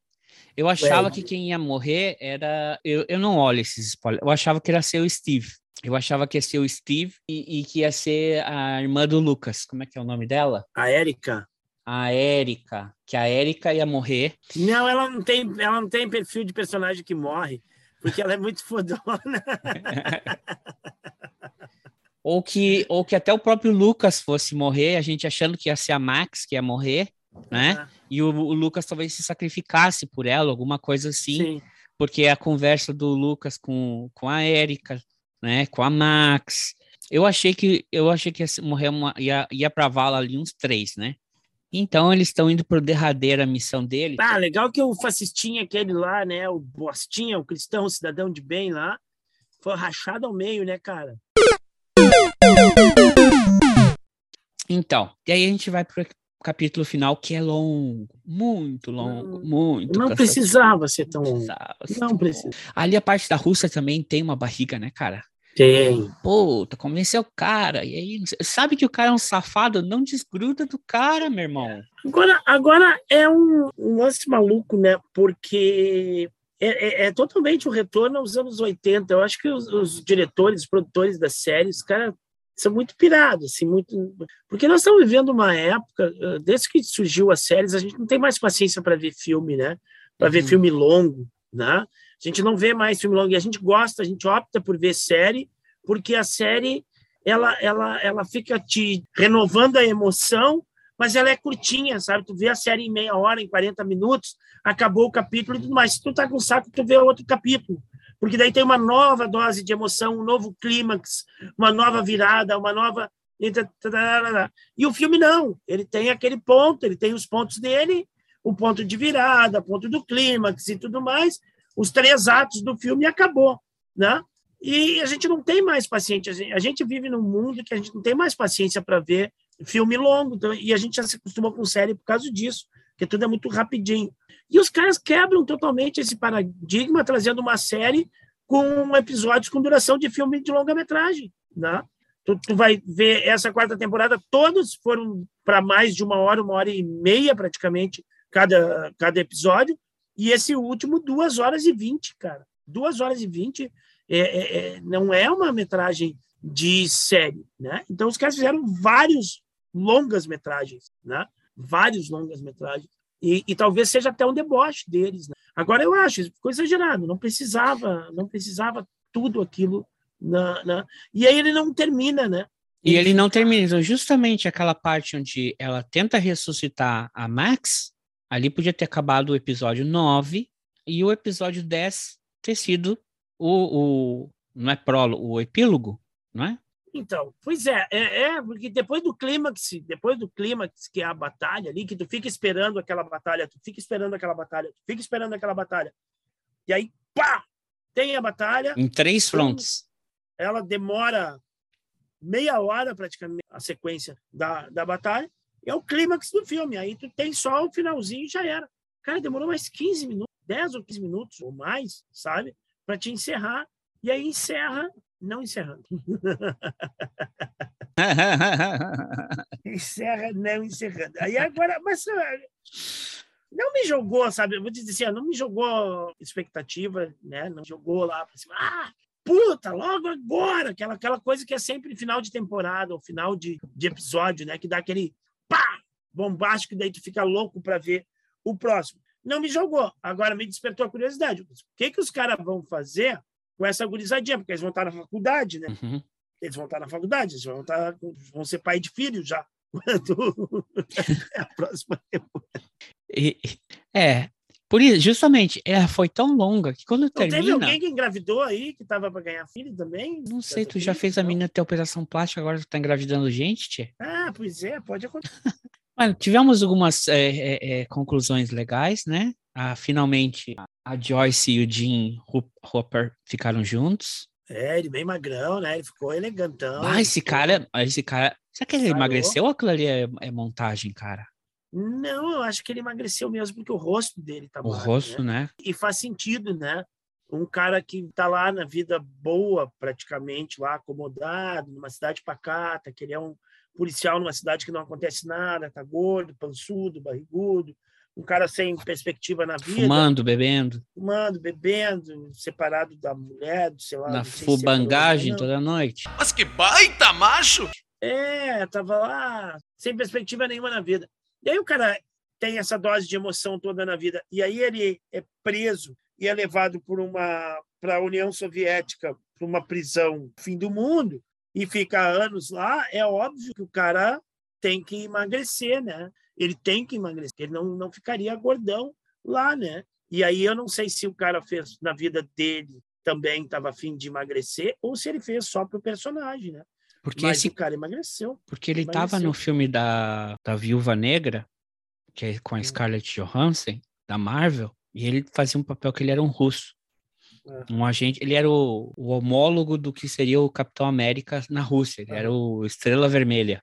Eu achava que quem ia morrer era. Eu, eu não olho esses spoilers. Eu achava que ia ser o Steve. Eu achava que ia ser o Steve e, e, que ia ser a irmã do Lucas. Como é que é o nome dela? A Erika. A Erika. Que a Erika ia morrer. Não, ela não tem, ela não tem perfil de personagem que morre, porque ela é muito fodona. ou que, ou que até o próprio Lucas fosse morrer, a gente achando que ia ser a Max que ia morrer, né? E o, o, Lucas talvez se sacrificasse por ela, alguma coisa assim. Sim. Porque a conversa do Lucas com, com a Érica, né? Com a Max. Eu achei que eu achei que ia morrer uma, ia, ia pra vala ali uns três, né? Então eles estão indo para a derradeira missão dele. Ah, legal que o fascistinha aquele lá, né? O Bostinha, o cristão, o cidadão de bem lá, foi rachado ao meio, né, cara? Então, e aí a gente vai para capítulo final que é longo, muito longo, muito. Não precisava ser tão longo. Não precisa. Ali a parte da Rússia também tem uma barriga, né, cara? Tem. Puta, convenceu o cara. E aí, sabe que o cara é um safado, não desgruda do cara, meu irmão. Agora, agora é um, um lance maluco, né? Porque é, é, é, totalmente o um retorno aos anos 80. Eu acho que os, os diretores, os produtores da série, os caras são muito pirados, assim, muito. Porque nós estamos vivendo uma época, eh, desde que surgiu as séries, a gente não tem mais paciência para ver filme, né? Para uhum. ver filme longo, né? A gente não vê mais filme longo e a gente gosta, a gente opta por ver série, porque a série ela, ela, ela fica te renovando a emoção, mas ela é curtinha, sabe? Tu vê a série em meia hora, em 40 minutos, acabou o capítulo e tudo mais. Se tu tá com saco, tu vê outro capítulo porque daí tem uma nova dose de emoção, um novo clímax, uma nova virada, uma nova. E o filme não, ele tem aquele ponto, ele tem os pontos dele, o ponto de virada, o ponto do clímax e tudo mais, os três atos do filme e acabou, né? E a gente não tem mais paciência, a gente vive num mundo que a gente não tem mais paciência para ver filme longo, então, e a gente já se acostumou com série por causa disso, porque tudo é muito rapidinho. E os caras quebram totalmente esse paradigma, trazendo uma série com episódios com duração de filme de longa-metragem. Né? Tu, tu vai ver essa quarta temporada, todos foram para mais de uma hora, uma hora e meia praticamente, cada, cada episódio. E esse último, duas horas e vinte, cara. Duas horas e vinte é, é, é, não é uma metragem de série, né? Então os caras fizeram vários longas metragens, né? Vários longas metragens. E, e talvez seja até um deboche deles. Né? Agora eu acho, ficou exagerado, não precisava, não precisava tudo aquilo na, na... E aí ele não termina, né? E ele não termina. Então, justamente aquela parte onde ela tenta ressuscitar a Max, ali podia ter acabado o episódio 9 e o episódio 10 ter sido o, o não é prólogo, o epílogo, não é? Então, pois é, é, é, porque depois do clímax, depois do clímax, que é a batalha ali, que tu fica esperando aquela batalha, tu fica esperando aquela batalha, tu fica esperando aquela batalha. E aí, pá! Tem a batalha. Em três frontes ela demora meia hora praticamente a sequência da, da batalha, é o clímax do filme. Aí tu tem só o finalzinho e já era. Cara, demorou mais 15 minutos, 10 ou 15 minutos ou mais, sabe? Para te encerrar. E aí encerra, não encerrando. encerra, não encerrando. Aí agora, mas não me jogou, sabe? Eu vou dizer assim, não me jogou expectativa, né? Não jogou lá para cima. Ah, puta, logo agora, aquela, aquela coisa que é sempre final de temporada ou final de, de episódio, né? Que dá aquele bombástico, daí tu fica louco para ver o próximo. Não me jogou, agora me despertou a curiosidade. O que, que os caras vão fazer com essa gurizadinha? Porque eles vão estar na faculdade, né? Uhum. Eles vão estar na faculdade, eles vão, estar, vão ser pai de filho já. Quando é a próxima temporada. É, por isso, justamente, ela foi tão longa que quando não termina. Teve alguém que engravidou aí, que tava para ganhar filho também? Não sei, tu já fez a menina ter operação plástica, agora tu tá engravidando gente, tchê? Ah, pois é, pode acontecer. Tivemos algumas é, é, conclusões legais, né? Ah, finalmente, a Joyce e o Jim Hopper ficaram juntos. É, ele bem magrão, né? Ele ficou elegantão. Ah, esse cara, esse cara. Será que ele emagreceu ou aquilo ali é, é montagem, cara? Não, eu acho que ele emagreceu mesmo porque o rosto dele tá O magro, rosto, né? né? E faz sentido, né? Um cara que tá lá na vida boa, praticamente, lá acomodado, numa cidade pacata, que ele é um policial numa cidade que não acontece nada, tá gordo, pançudo, barrigudo, um cara sem perspectiva na vida. Fumando, bebendo. Fumando, bebendo, separado da mulher, sei lá. Na fubangagem é toda noite. Mas que baita macho! É, tava lá, sem perspectiva nenhuma na vida. E aí o cara tem essa dose de emoção toda na vida. E aí ele é preso e é levado por uma para a União Soviética, para uma prisão fim do mundo e fica anos lá, é óbvio que o cara tem que emagrecer, né? Ele tem que emagrecer, ele não, não ficaria gordão lá, né? E aí eu não sei se o cara fez na vida dele também estava afim de emagrecer ou se ele fez só para o personagem, né? Porque Mas esse cara emagreceu. Porque ele estava no filme da, da Viúva Negra, que é com a Scarlett Johansson, da Marvel, e ele fazia um papel que ele era um russo. É. Um agente, ele era o, o, homólogo do que seria o Capitão América na Rússia, ele era o Estrela Vermelha.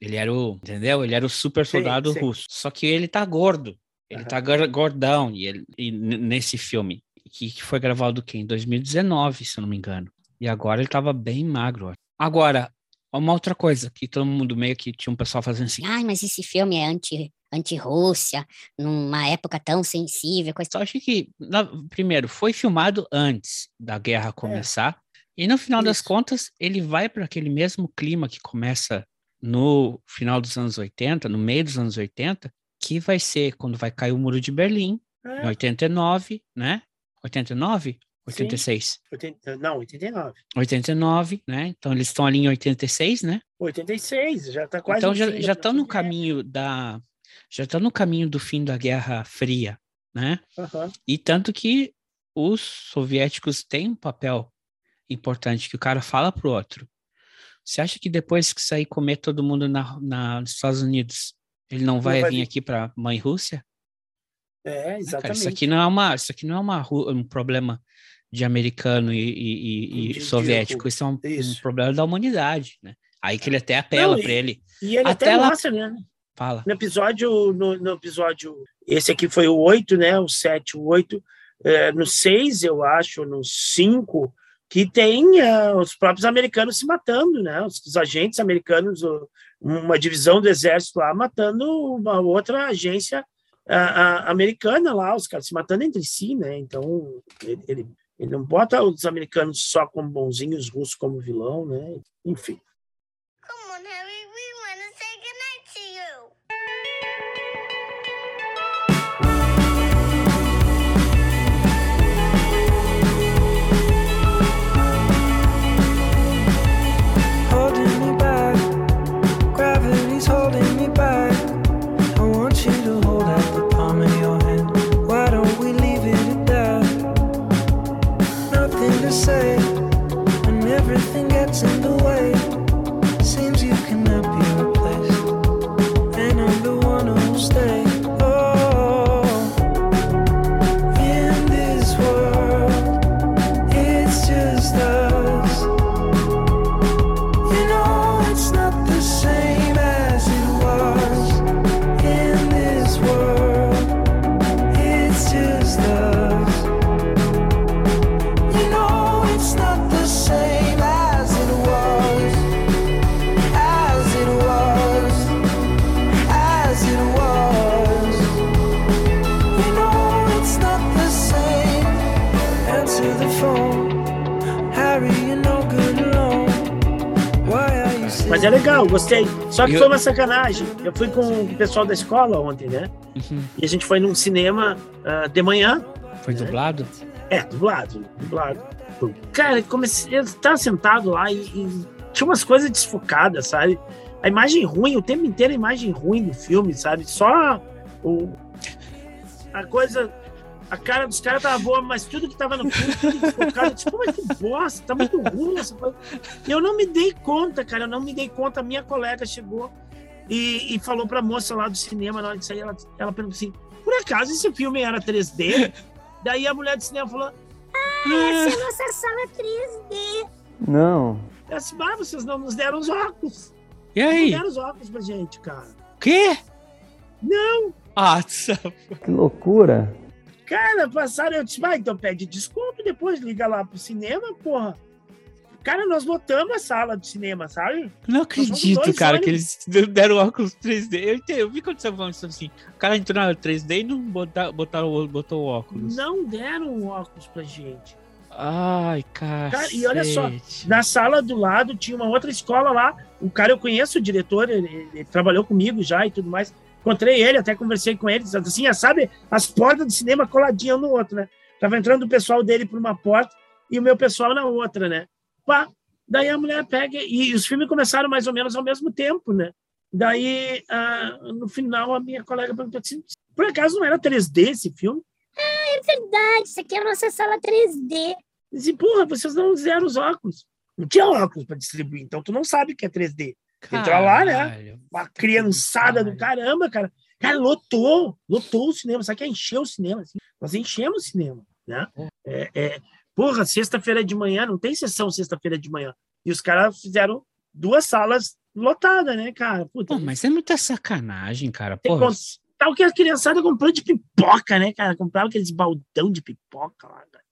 Ele era o, entendeu? Ele era o super soldado sim, sim. russo. Só que ele tá gordo. Ele uhum. tá gordão e, ele, e nesse filme, que, que foi gravado em 2019, se eu não me engano. E agora ele tava bem magro. Agora, uma outra coisa que todo mundo meio que tinha um pessoal fazendo assim. Ai, mas esse filme é anti anti-Rússia, numa época tão sensível. Coisa... Só acho que, na, primeiro, foi filmado antes da guerra começar, é. e no final Isso. das contas, ele vai para aquele mesmo clima que começa no final dos anos 80, no meio dos anos 80, que vai ser quando vai cair o Muro de Berlim, é. em 89, né? 89? 86. 80, não, 89. 89, né? Então eles estão ali em 86, né? 86, já está quase. Então já já estão no caminho da já estão no caminho do fim da Guerra Fria, né? Uhum. E tanto que os soviéticos têm um papel importante que o cara fala pro outro. Você acha que depois que sair comer todo mundo na, na nos Estados Unidos, ele não vai, não vai vir, vir aqui para mãe Rússia? É, exatamente. Cara, isso aqui não é uma, isso aqui não é uma, um problema de americano e, e, e soviético. Isso é um, Isso. um, problema da humanidade, né? Aí que ele até apela para ele. E ele até, até mostra, né? Fala. No episódio, no, no, episódio, esse aqui foi o 8, né? O 7, o 8. É, no 6, eu acho, no 5, que tem uh, os próprios americanos se matando, né? Os, os agentes americanos, uh, uma divisão do exército lá matando uma outra agência uh, americana lá, os caras se matando entre si, né? Então ele, ele, ele não bota os americanos só como bonzinhos, os russos como vilão, né? Enfim. Gostei. Só que eu... foi uma sacanagem. Eu fui com o pessoal da escola ontem, né? Uhum. E a gente foi num cinema uh, de manhã. Foi né? dublado? É, dublado, dublado. Cara, comecei, eu estava sentado lá e, e, tinha umas coisas desfocadas, sabe? A imagem ruim, o tempo inteiro a imagem ruim do filme, sabe? Só o, a coisa a cara dos caras tava boa, mas tudo que tava no fundo, tudo desfocado. Tipo, mas que bosta, tá muito ruim essa coisa. Eu não me dei conta, cara, eu não me dei conta. Minha colega chegou e, e falou pra moça lá do cinema, na hora de sair, ela, ela perguntou assim: por acaso esse filme era 3D? Daí a mulher do cinema falou: Ah, essa é a nossa sala 3D. Não. Eu disse, ah, vocês não nos deram os óculos. E aí? Não deram os óculos pra gente, cara. O quê? Não. Ah, que loucura. Cara, passaram, eu disse, vai, então pede desconto, depois liga lá pro cinema, porra. Cara, nós lotamos a sala do cinema, sabe? Não acredito, cara, que eles deram óculos 3D. Eu, entendi, eu vi quando você falando isso assim. O cara entrou na 3D e não botar, botaram, botou o óculos. Não deram óculos pra gente. Ai, cara. E olha só, na sala do lado tinha uma outra escola lá. O cara, eu conheço o diretor, ele, ele trabalhou comigo já e tudo mais. Encontrei ele, até conversei com ele, assim, sabe, as portas do cinema coladinhas um no outro, né? Tava entrando o pessoal dele por uma porta e o meu pessoal na outra, né? Pá, daí a mulher pega e, os filmes começaram mais ou menos ao mesmo tempo, né? Daí, ah, no final, a minha colega perguntou assim, por acaso não era 3D esse filme? Ah, é verdade, isso aqui é a nossa sala 3D. Disse, porra, vocês não fizeram os óculos. Não tinha óculos para distribuir, então tu não sabe o que é 3D. Entra lá, né? Uma criançada do caramba, cara. Cara, lotou, lotou o cinema. Sabe que é encher o cinema? Assim. Nós enchemos o cinema, né? É, é, porra, sexta-feira de manhã, não tem sessão sexta-feira de manhã. E os caras fizeram duas salas lotadas, né, cara? Puta, Pô, mas é muita sacanagem, cara. Porra. Tal que a criançada comprou de pipoca, né, cara? Comprava aqueles baldão de pipoca lá, cara.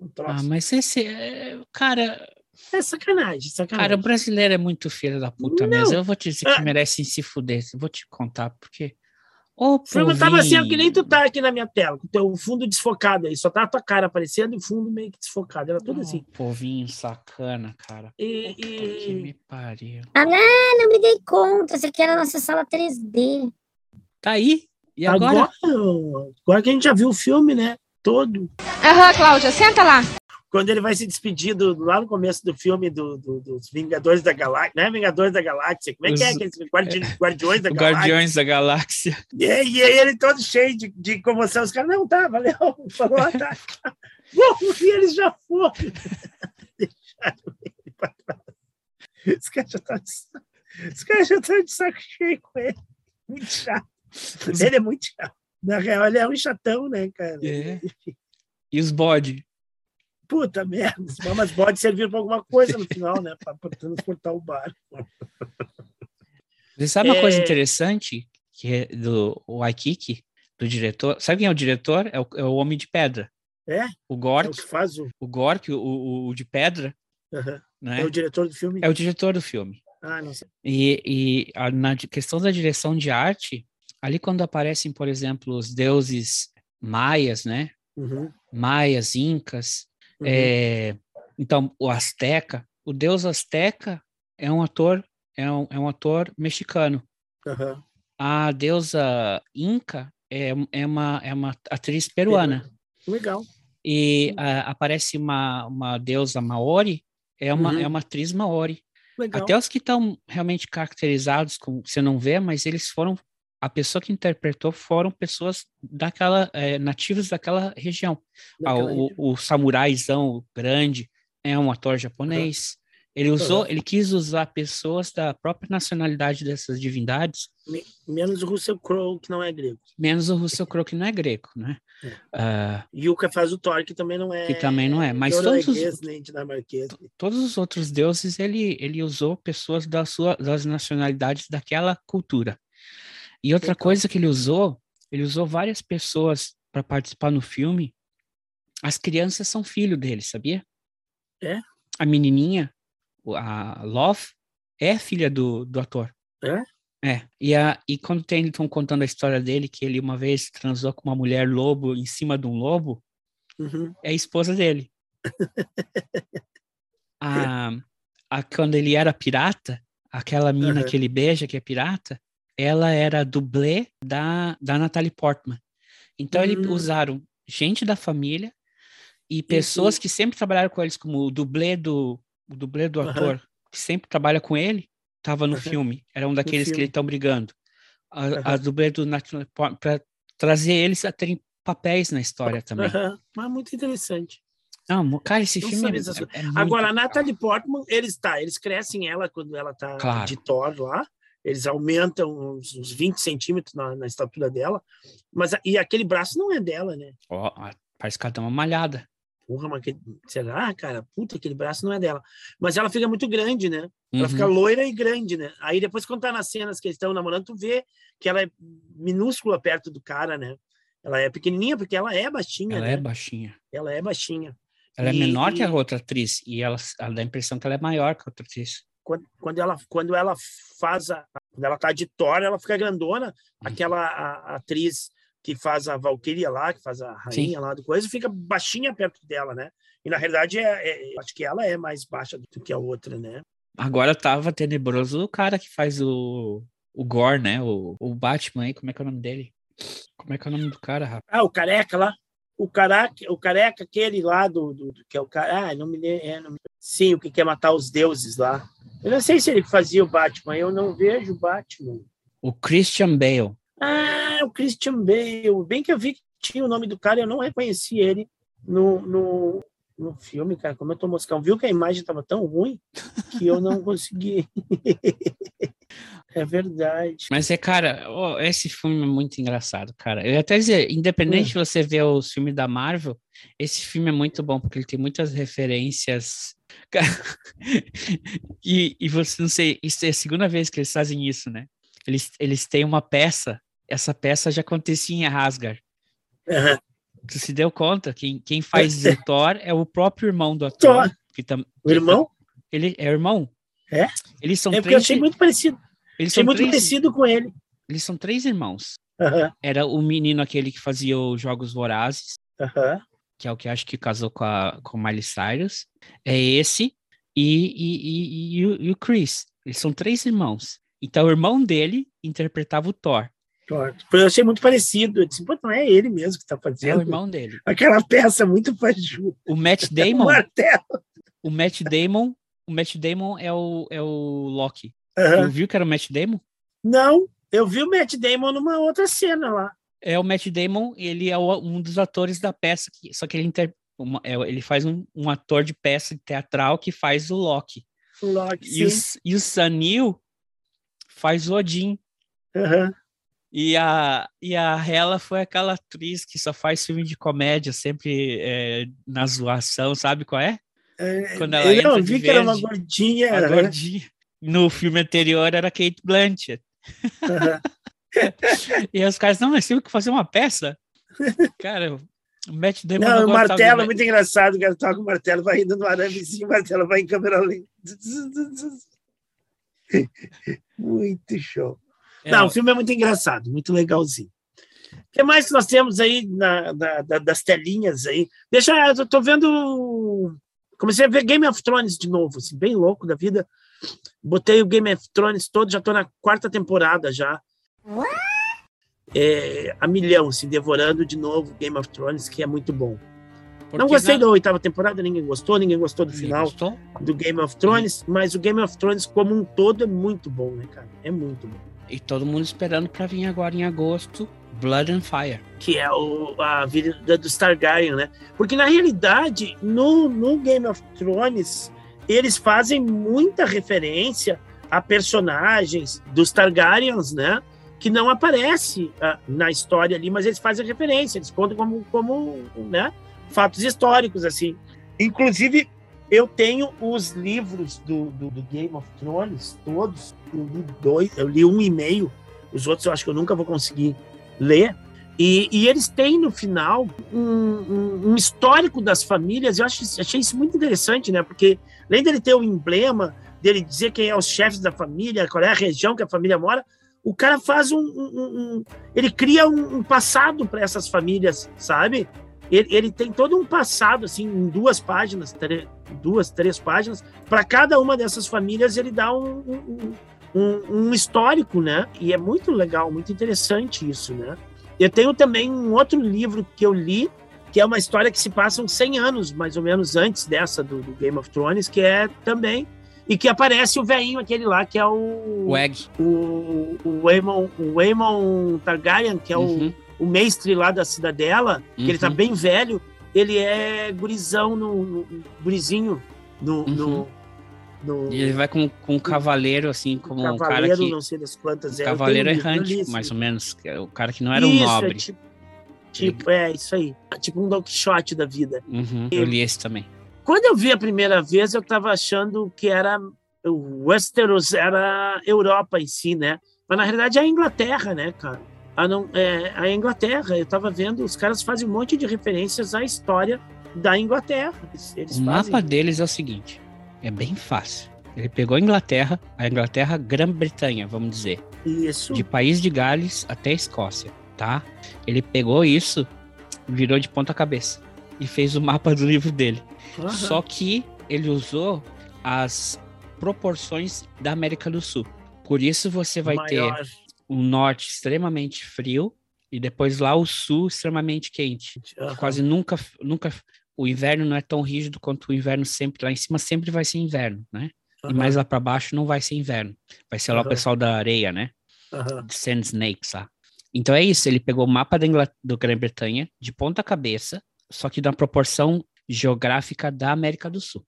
Um ah, mas esse, é, cara, é sacanagem, sacanagem. Cara, o brasileiro é muito filho da puta não. mesmo. Eu vou te dizer que ah. merecem se fuder. Eu vou te contar, porque. O filme tava assim, que nem tu tá aqui na minha tela, com o teu fundo desfocado aí, só tá a tua cara aparecendo e o fundo meio que desfocado. Era tudo oh, assim. Povinho sacana, cara. E, e... Que me pariu. Ah, não, não me dei conta. Isso aqui era a nossa sala 3D. Tá aí. E agora? Agora, agora que a gente já viu o filme, né? Todo. Aham, Cláudia, senta lá quando ele vai se despedir do, lá no começo do filme do, do, dos Vingadores da Galáxia, não é Vingadores da Galáxia, como é que é aqueles Guardi, Guardiões da Galáxia? Guardiões da Galáxia. E, e aí ele todo cheio de, de comoção, os caras, não, tá, valeu, falou, ah, tá. e eles já foram. Deixaram ele pra trás. Os caras já estão de, os já de saco cheio com ele. Muito chato. Ele é muito chato. Na real, ele é um chatão, né, cara? É. E os bode? Puta merda, mas pode servir para alguma coisa no final, né? Para transportar o bar. Você sabe uma é... coisa interessante que é do Waikiki, do diretor? Sabe quem é o diretor? É o, é o Homem de Pedra. É? O É o Gork, que faz o. o Gork, o, o, o de pedra, Aham. né? É o diretor do filme? É o diretor do filme. Ah, não sei. E, e a- na questão da direção de arte, ali quando aparecem, por exemplo, os deuses maias, né? Uhum, Maias, incas, uhum. é, então o Azteca, o deus Azteca é um ator, é um, é um ator mexicano. Aham. A deusa Inca é, é, uma, é uma atriz peruana. Legal. E ah, aparece uma, uma deusa Maori, é uma, Uhum. é uma atriz Maori. Legal. Até os que estão realmente caracterizados, com, você não vê, mas eles foram, a pessoa que interpretou foram pessoas daquela, eh, nativas daquela região. Ah, Daquela o, o samuraizão grande é um ator japonês. Ele usou, Aham. ele quis usar pessoas da própria nacionalidade dessas divindades, Me- Menos o Russell Crowe, que não é grego. menos o Russell Crowe, que não é grego, né? É. Ah, E o que faz o Thor, que também não é. que também não é. Mas todos os, norueguês, nem dinamarquês. todos os outros deuses, ele, ele usou pessoas da sua, das nacionalidades daquela cultura. E outra coisa que ele usou, ele usou várias pessoas para participar no filme. As crianças são filho dele, sabia? É? A menininha, a Love, é filha do, do ator. É? É. E, a, e quando tem, estão contando a história dele, que ele uma vez transou com uma mulher lobo em cima de um lobo, Uhum. é a esposa dele. a, a, quando ele era pirata, aquela mina Aham. que ele beija, que é pirata, ela era dublê da, da Natalie Portman. Então, eles Hum. usaram gente da família e pessoas que sempre trabalharam com eles, como o dublê do, o dublê do ator, que sempre trabalha com ele, estava no Aham. filme. Era um daqueles que eles estão brigando. A, a Aham. dublê do Natalie Portman, para trazer eles a terem papéis na história também. Aham. Mas muito interessante. Não, cara, esse Não filme é, é-. Agora, a Natalie Portman, eles tá, eles crescem ela quando ela tá Claro. de Thor lá. Eles aumentam uns, uns 20 centímetros na, na estatura dela. Mas e aquele braço não é dela, né? Ó, ó, parece que ela dá uma malhada. Porra, mas aquele, será, cara? Puta, aquele braço não é dela. Mas ela fica muito grande, né? Ela Uhum. fica loira e grande, né? Aí depois, quando tá nas cenas que eles estão namorando, tu vê que ela é minúscula perto do cara, né? Ela é pequenininha porque ela é baixinha, Ela né? é baixinha. Ela é baixinha. Ela é E- menor que a outra atriz. E ela, ela dá a impressão que ela é maior que a outra atriz. quando, quando ela quando ela faz a quando ela tá de Thor, ela fica grandona. Uhum. Aquela a- a atriz que faz a Valkyria lá, que faz a rainha lá do coisa, fica baixinha perto dela, né? E na realidade é, é- acho que ela é mais baixa do que a outra, né? Agora tava tenebroso o cara que faz o, o Gore, né? O, o Batman aí, como é que é o nome dele? Como é que é o nome do cara, rapaz? Ah, o careca lá. O careca, o careca aquele lá do, do- do- que é o cara, ah, não me lembro, é, sim, o que quer matar os deuses lá. Eu não sei se ele fazia o Batman, eu não vejo o Batman. O Christian Bale. Ah, o Christian Bale. Bem que eu vi que tinha o nome do cara, eu não reconheci ele no, no, no filme, cara. Como eu tô moscão. Viu que a imagem estava tão ruim que eu não consegui. é verdade. Mas é, cara, ó, esse filme é muito engraçado, cara. Eu ia até dizer, independente de você ver o filme da Marvel, esse filme é muito bom, porque ele tem muitas referências. E, e você não sei, isso é a segunda vez que eles fazem isso, né? Eles, eles têm uma peça, essa peça já acontecia em Asgard. Tu se deu conta? Quem, quem faz o Thor é o próprio irmão do ator. Thor. Que tam, O irmão? ele é irmão. É? Eles são É porque eu três. achei muito parecido. Eles são muito três, parecido com ele. eles são três irmãos. Era o menino aquele que fazia os Jogos Vorazes, que é o que acho que casou com a com Miley Cyrus. É esse e, e, e, e o, e o Chris. Eles são três irmãos. Então o irmão dele interpretava o Thor. Thor. Eu achei muito parecido. Eu disse, pô, não é ele mesmo que está É o fazendo. irmão dele. Aquela peça muito fajuta. O Matt O Damon, martelo. o Matt Damon, o Matt Damon é o, é o Loki. Aham. Tu viu que era o Matt Damon? Não, eu vi o Matt Damon numa outra cena lá. É o Matt Damon, ele é o- um dos atores da peça, que, só que ele, inter- uma- é, ele faz um, um ator de peça teatral que faz o Loki. O Loki, E o, sim. E o Sanil faz o Odin. Aham. E a, e a Hela foi aquela atriz que só faz filme de comédia, sempre é, na zoação, sabe qual é? É, Quando ela eu não entra de vi que era uma verde, gordinha. A aham, gordinha. No filme anterior era Kate Blanchett. aham. E os caras, não, mas temos que fazer uma peça. Cara, O Matt Damon Não, o martelo é muito engraçado, o cara toca o martelo, vai indo no aramezinho, o martelo vai em câmera lenta. Muito show. É, Não, o filme é muito engraçado, muito legalzinho. O que mais que nós temos aí na, na- da- das telinhas aí? Deixa, eu tô vendo. Comecei a ver Game of Thrones de novo, assim, bem louco da vida. Botei o Game of Thrones todo, já tô na quarta temporada já. É, a milhão, assim, devorando de novo Game of Thrones, que é muito bom. porque Não gostei na- da oitava temporada, ninguém gostou, ninguém gostou do Ninguém final gostou? do Game of Thrones, mas o Game of Thrones como um todo é muito bom, né, cara? É muito bom. E todo mundo esperando pra vir agora em agosto, Blood and Fire. Que é o, a vida do Targaryen, né? Porque na realidade, no, no Game of Thrones, eles fazem muita referência a personagens dos Targaryens, né? Que não aparece ah, na história ali, mas eles fazem referência, eles contam como, como né? fatos históricos, assim. Inclusive, eu tenho os livros do, do, do Game of Thrones, todos. Eu li dois, eu li um e meio. Os outros eu acho que eu nunca vou conseguir ler. E, e eles têm no final um, um- um histórico das famílias. Eu acho, achei isso muito interessante, né? Porque além dele ter o emblema, dele dizer quem é os chefes da família, qual é a região que a família mora, o cara faz um. um- um- um- ele cria um, um passado para essas famílias, sabe? Ele, ele tem todo um passado, assim, em duas páginas, duas, três páginas. Para cada uma dessas famílias, ele dá um, um- um- um histórico, né? E é muito legal, muito interessante isso, né? Eu tenho também um outro livro que eu li, que é uma história que se passa uns 100 anos, mais ou menos, antes dessa do, do Game of Thrones, que é também. E que aparece o velhinho aquele lá, que é o. O Egg. O, o, Aemon, o Targaryen, que é o, Uhum, o mestre lá da cidadela, que ele tá uhum. bem velho, ele é gurizão no, no gurizinho no, no, no E ele vai com, com um cavaleiro, assim, como um cara cavaleiro, que. não sei das quantas um é. Cavaleiro errante, mais ou menos. é O cara que não era um Isso, nobre. É tipo, tipo, é isso aí. Tipo um Don Quixote da vida. Uhum, eu li esse também. Quando eu vi a primeira vez, eu tava achando que era o Westeros era Europa em si, né? Mas na realidade é a Inglaterra, né, cara? A, não, é, a Inglaterra, eu tava vendo, os caras fazem um monte de referências à história da Inglaterra. Eles, O fazem. mapa deles é o seguinte: é bem fácil. Ele pegou a Inglaterra, a Inglaterra, Grã-Bretanha, vamos dizer, Isso. de País de Gales até a Escócia, tá? Ele pegou isso, virou de ponta cabeça e fez o mapa do livro dele. Aham. Só que ele usou as proporções da América do Sul. Por isso você vai Maior. ter um norte extremamente frio e depois lá o sul extremamente quente. Aham. Quase nunca, nunca o inverno não é tão rígido quanto o inverno sempre lá em cima sempre vai ser inverno, né? E Aham. mais lá para baixo não vai ser inverno. Vai ser lá o pessoal da areia, né? De Sand Snakes lá. Então é isso, ele pegou o mapa da Ingla- do Grã-Bretanha de ponta cabeça, só que da proporção geográfica da América do Sul.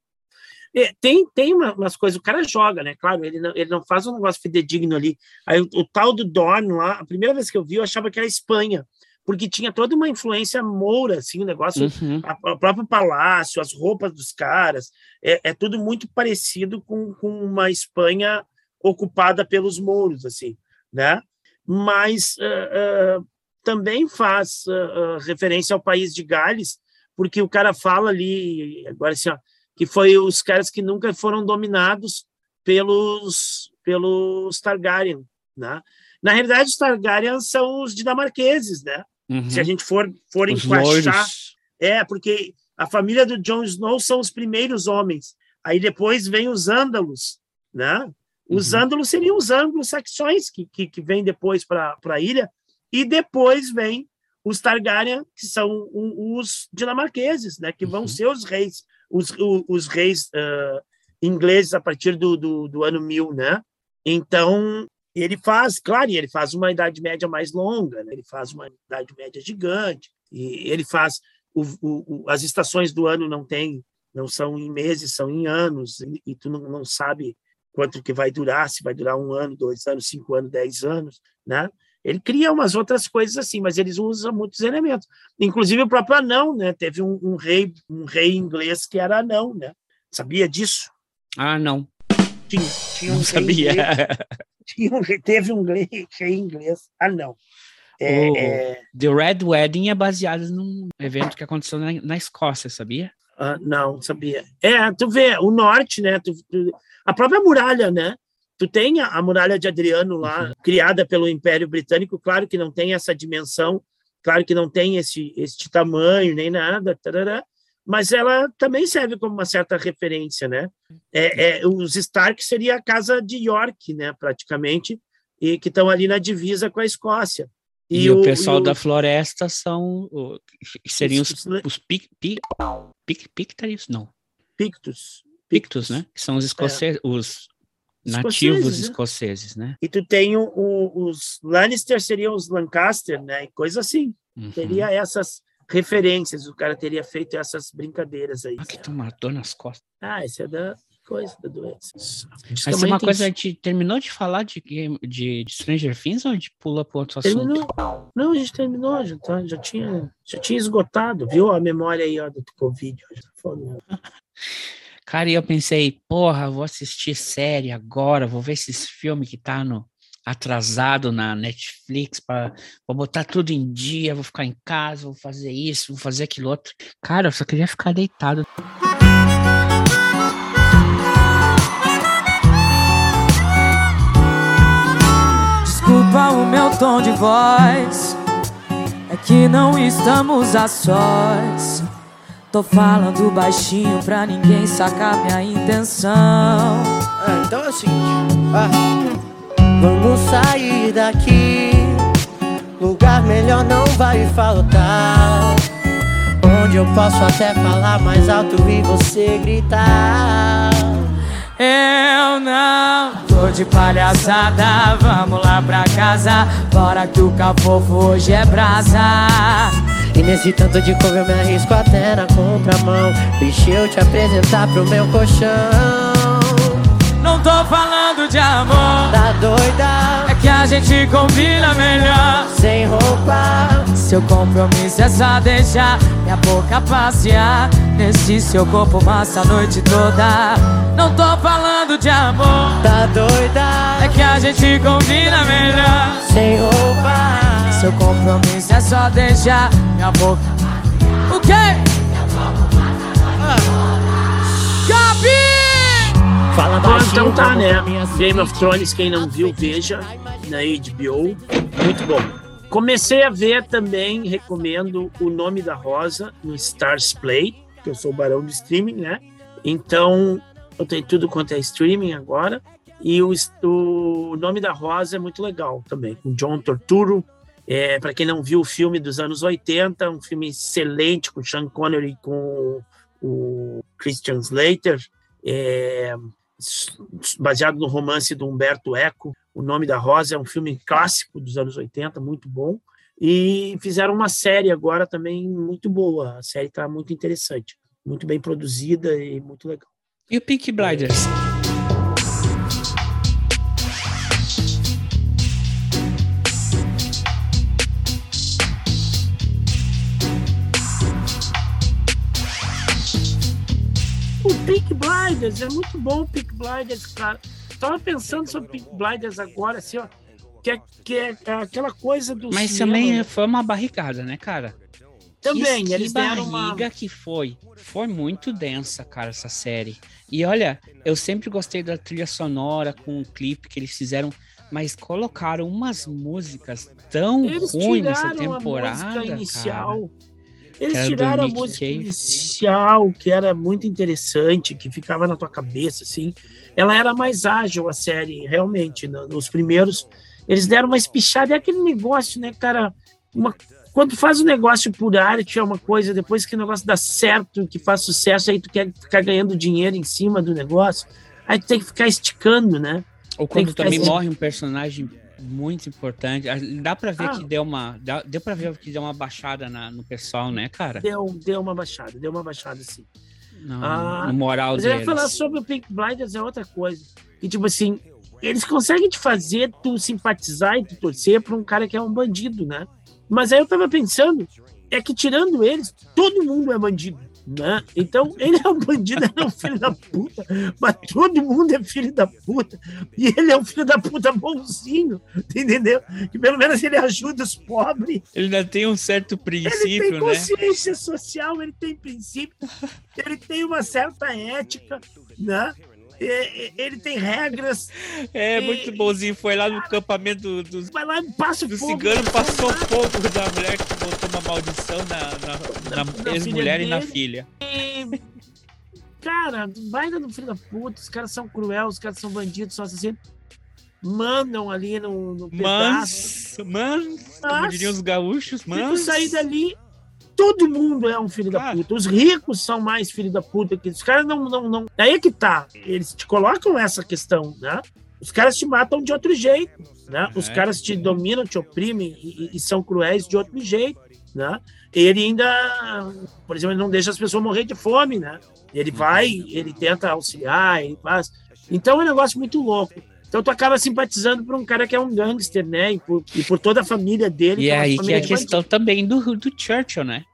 É, tem tem uma- umas coisas, o cara joga, né? Claro, ele não, ele não faz um negócio fidedigno ali. Aí o, o tal do Dorn lá, a primeira vez que eu vi, eu achava que era Espanha, porque tinha toda uma influência moura, assim, o negócio, Uhum. o próprio palácio, as roupas dos caras, é, é tudo muito parecido com, com uma Espanha ocupada pelos mouros, assim, né? Mas ah, ah, também faz ah, referência ao país de Gales, porque o cara fala ali, agora assim, ó, que foi os caras que nunca foram dominados pelos, pelos Targaryen, né? Na realidade, os Targaryen são os dinamarqueses, né? Uhum. Se a gente for, for Os encaixar... loiros. É, porque a família do Jon Snow são os primeiros homens. Aí depois vem os ândalos, né? Os Uhum. ândalos seriam os anglo-saxões que, que, que vêm depois para a ilha. E depois vem os Targaryen, que são os dinamarqueses, né? Que vão Uhum. ser os reis, os, o- os reis ah, ingleses a partir do, do, do ano 1000, né? Então, ele faz, claro, e ele faz uma idade média mais longa, né? ele faz uma idade média gigante, e ele faz o, o, o- as estações do ano não tem, não são em meses, são em anos, e, e tu não, não sabe quanto que vai durar, se vai durar um ano, dois anos, cinco anos, dez anos, né? Ele cria umas outras coisas assim, mas eles usam muitos elementos. Inclusive o próprio anão, né? Teve um, um rei, um rei inglês que era anão, né? Sabia disso? Ah, não. Tinha, tinha um Não sabia. inglês- tinha um teve um rei, rei inglês anão. É, o é... The Red Wedding é baseado num evento que aconteceu na, na Escócia, sabia? Ah, não, sabia. É, tu vê, o norte, né? Tu, tu, a própria muralha, né? Tu tem a, a muralha de Adriano lá, uhum. criada pelo Império Britânico, claro que não tem essa dimensão, claro que não tem esse, esse tamanho nem nada, tarará, mas ela também serve como uma certa referência, né? É, é, os Stark seria a casa de York, né, praticamente, e que estão ali na divisa com a Escócia. E, e o, o, pessoal e o... da floresta são seriam os, os, os pic, pic, pic, não. Pictus. Pictus, né? Que são os escoceses, é. os nativos escoceses, né? escoceses, né? E tu tem o, os Lannister seriam os Lancaster, né? E coisa assim. Uhum. Teria essas referências, o cara teria feito essas brincadeiras aí. Ah, que tu matou nas costas. Ah, esse é da coisa da doença. Mas é uma coisa, a gente terminou de falar de, de, de Stranger Things ou a gente pula para outro terminou. assunto? Não, a gente terminou, já, tá, já, tinha, já tinha esgotado, viu a memória aí ó, do Covid. Cara, e eu pensei, porra, vou assistir série agora, vou ver esses filmes que tá no atrasado na Netflix para vou botar tudo em dia, vou ficar em casa, vou fazer isso, vou fazer aquilo outro. Cara, eu só queria ficar deitado. Desculpa o meu tom de voz, é que não estamos a sós. Tô falando baixinho pra ninguém sacar minha intenção. É, então é o seguinte, ah, vamos sair daqui. Lugar melhor não vai faltar. Onde eu posso até falar mais alto e você gritar. Eu não tô de palhaçada, vamos lá pra casa. Bora que o cafofo hoje é brasa. E nesse tanto de couve eu me arrisco até na contramão Deixa eu te apresentar pro meu colchão Não tô falando de amor. Tá doida? É que a gente combina melhor. Sem roupa? Seu compromisso é só deixar minha boca passear. Nesse seu corpo massa a noite toda. Não tô falando de amor. Tá doida? É que a gente combina melhor. Sem roupa? Seu compromisso é só deixar minha boca. Fala então tá, né? Game of Thrones, quem não viu, veja na HBO. Muito bom. Comecei a ver também, recomendo O Nome da Rosa no Stars Play, que eu sou o barão do streaming, né? Então, eu tenho tudo quanto é streaming agora. E o, o Nome da Rosa é muito legal também, com John Torturo, é, para quem não viu o filme dos anos 80, um filme excelente com Sean Connery e com o Christian Slater, é, baseado no romance do Humberto Eco. O Nome da Rosa é um filme clássico dos anos 80, muito bom. E fizeram uma série agora também muito boa. A série está muito interessante, muito bem produzida e muito legal. E o Pink Blinders? Pink Blinders, é muito bom o Pink Blinders, cara. Tava pensando sobre Pink Blinders agora, assim, ó. Que é, que é aquela coisa do. Mas cinema, também né? foi uma barricada, né, cara? Também, que, eles que barriga uma... que foi. Foi muito densa, cara, essa série. E olha, eu sempre gostei da trilha sonora com o clipe que eles fizeram, mas colocaram umas músicas tão ruins nessa temporada, inicial. Cara. Eles tiraram a música Cave. inicial, que era muito interessante, que ficava na tua cabeça, assim. Ela era mais ágil, a série, realmente. Nos primeiros, eles deram uma espichada. É aquele negócio, né, cara? Uma, quando faz um negócio por arte, é uma coisa, depois que o negócio dá certo, que faz sucesso, aí tu quer ficar ganhando dinheiro em cima do negócio, aí tu tem que ficar esticando, né? Ou quando também morre um personagem muito importante. Dá para ver ah. que deu uma, dá, deu para ver que deu uma baixada na, no pessoal, né, cara? Deu, deu uma baixada, deu uma baixada sim. No, ah, no moral mas deles. Eu ia falar sobre o Pink Blinders é outra coisa. E tipo assim, eles conseguem te fazer tu simpatizar e tu torcer para um cara que é um bandido, né? Mas aí eu tava pensando, é que tirando eles, todo mundo é bandido Né? Então, ele é um bandido, ele é um filho da puta, mas todo mundo é filho da puta. E ele é um filho da puta bonzinho, entendeu? Que pelo menos ele ajuda os pobres. Ele ainda tem um certo princípio, ele tem né? consciência social, ele tem princípio, ele tem uma certa ética, né? Ele tem regras. É, e... muito bonzinho. Foi lá no acampamento dos. Vai lá e passa do cigano, passou fogo da mulher que botou uma maldição na, na, na, na ex-mulher e na filha. E... Cara, vai dando filho da puta, os caras são cruéis, os caras são bandidos, são assassinos. Mandam ali no, no pedaço. Mans, mans, como diriam os gaúchos, mans. sair dali todo mundo é um filho da puta. Os ricos são mais filho da puta que os caras não, não, não. Aí é que tá. Eles te colocam essa questão, né? Os caras te matam de outro jeito, né? Os é. caras te dominam, te oprimem e, e, são cruéis de outro jeito, né? Ele ainda, por exemplo, ele não deixa as pessoas morrer de fome, né? Ele vai, ele tenta auxiliar, ele faz. Então é um negócio muito louco. Então tu acaba simpatizando por um cara que é um gangster, né? E por, e por toda a família dele. E é aí que é a questão também do, do Churchill, né?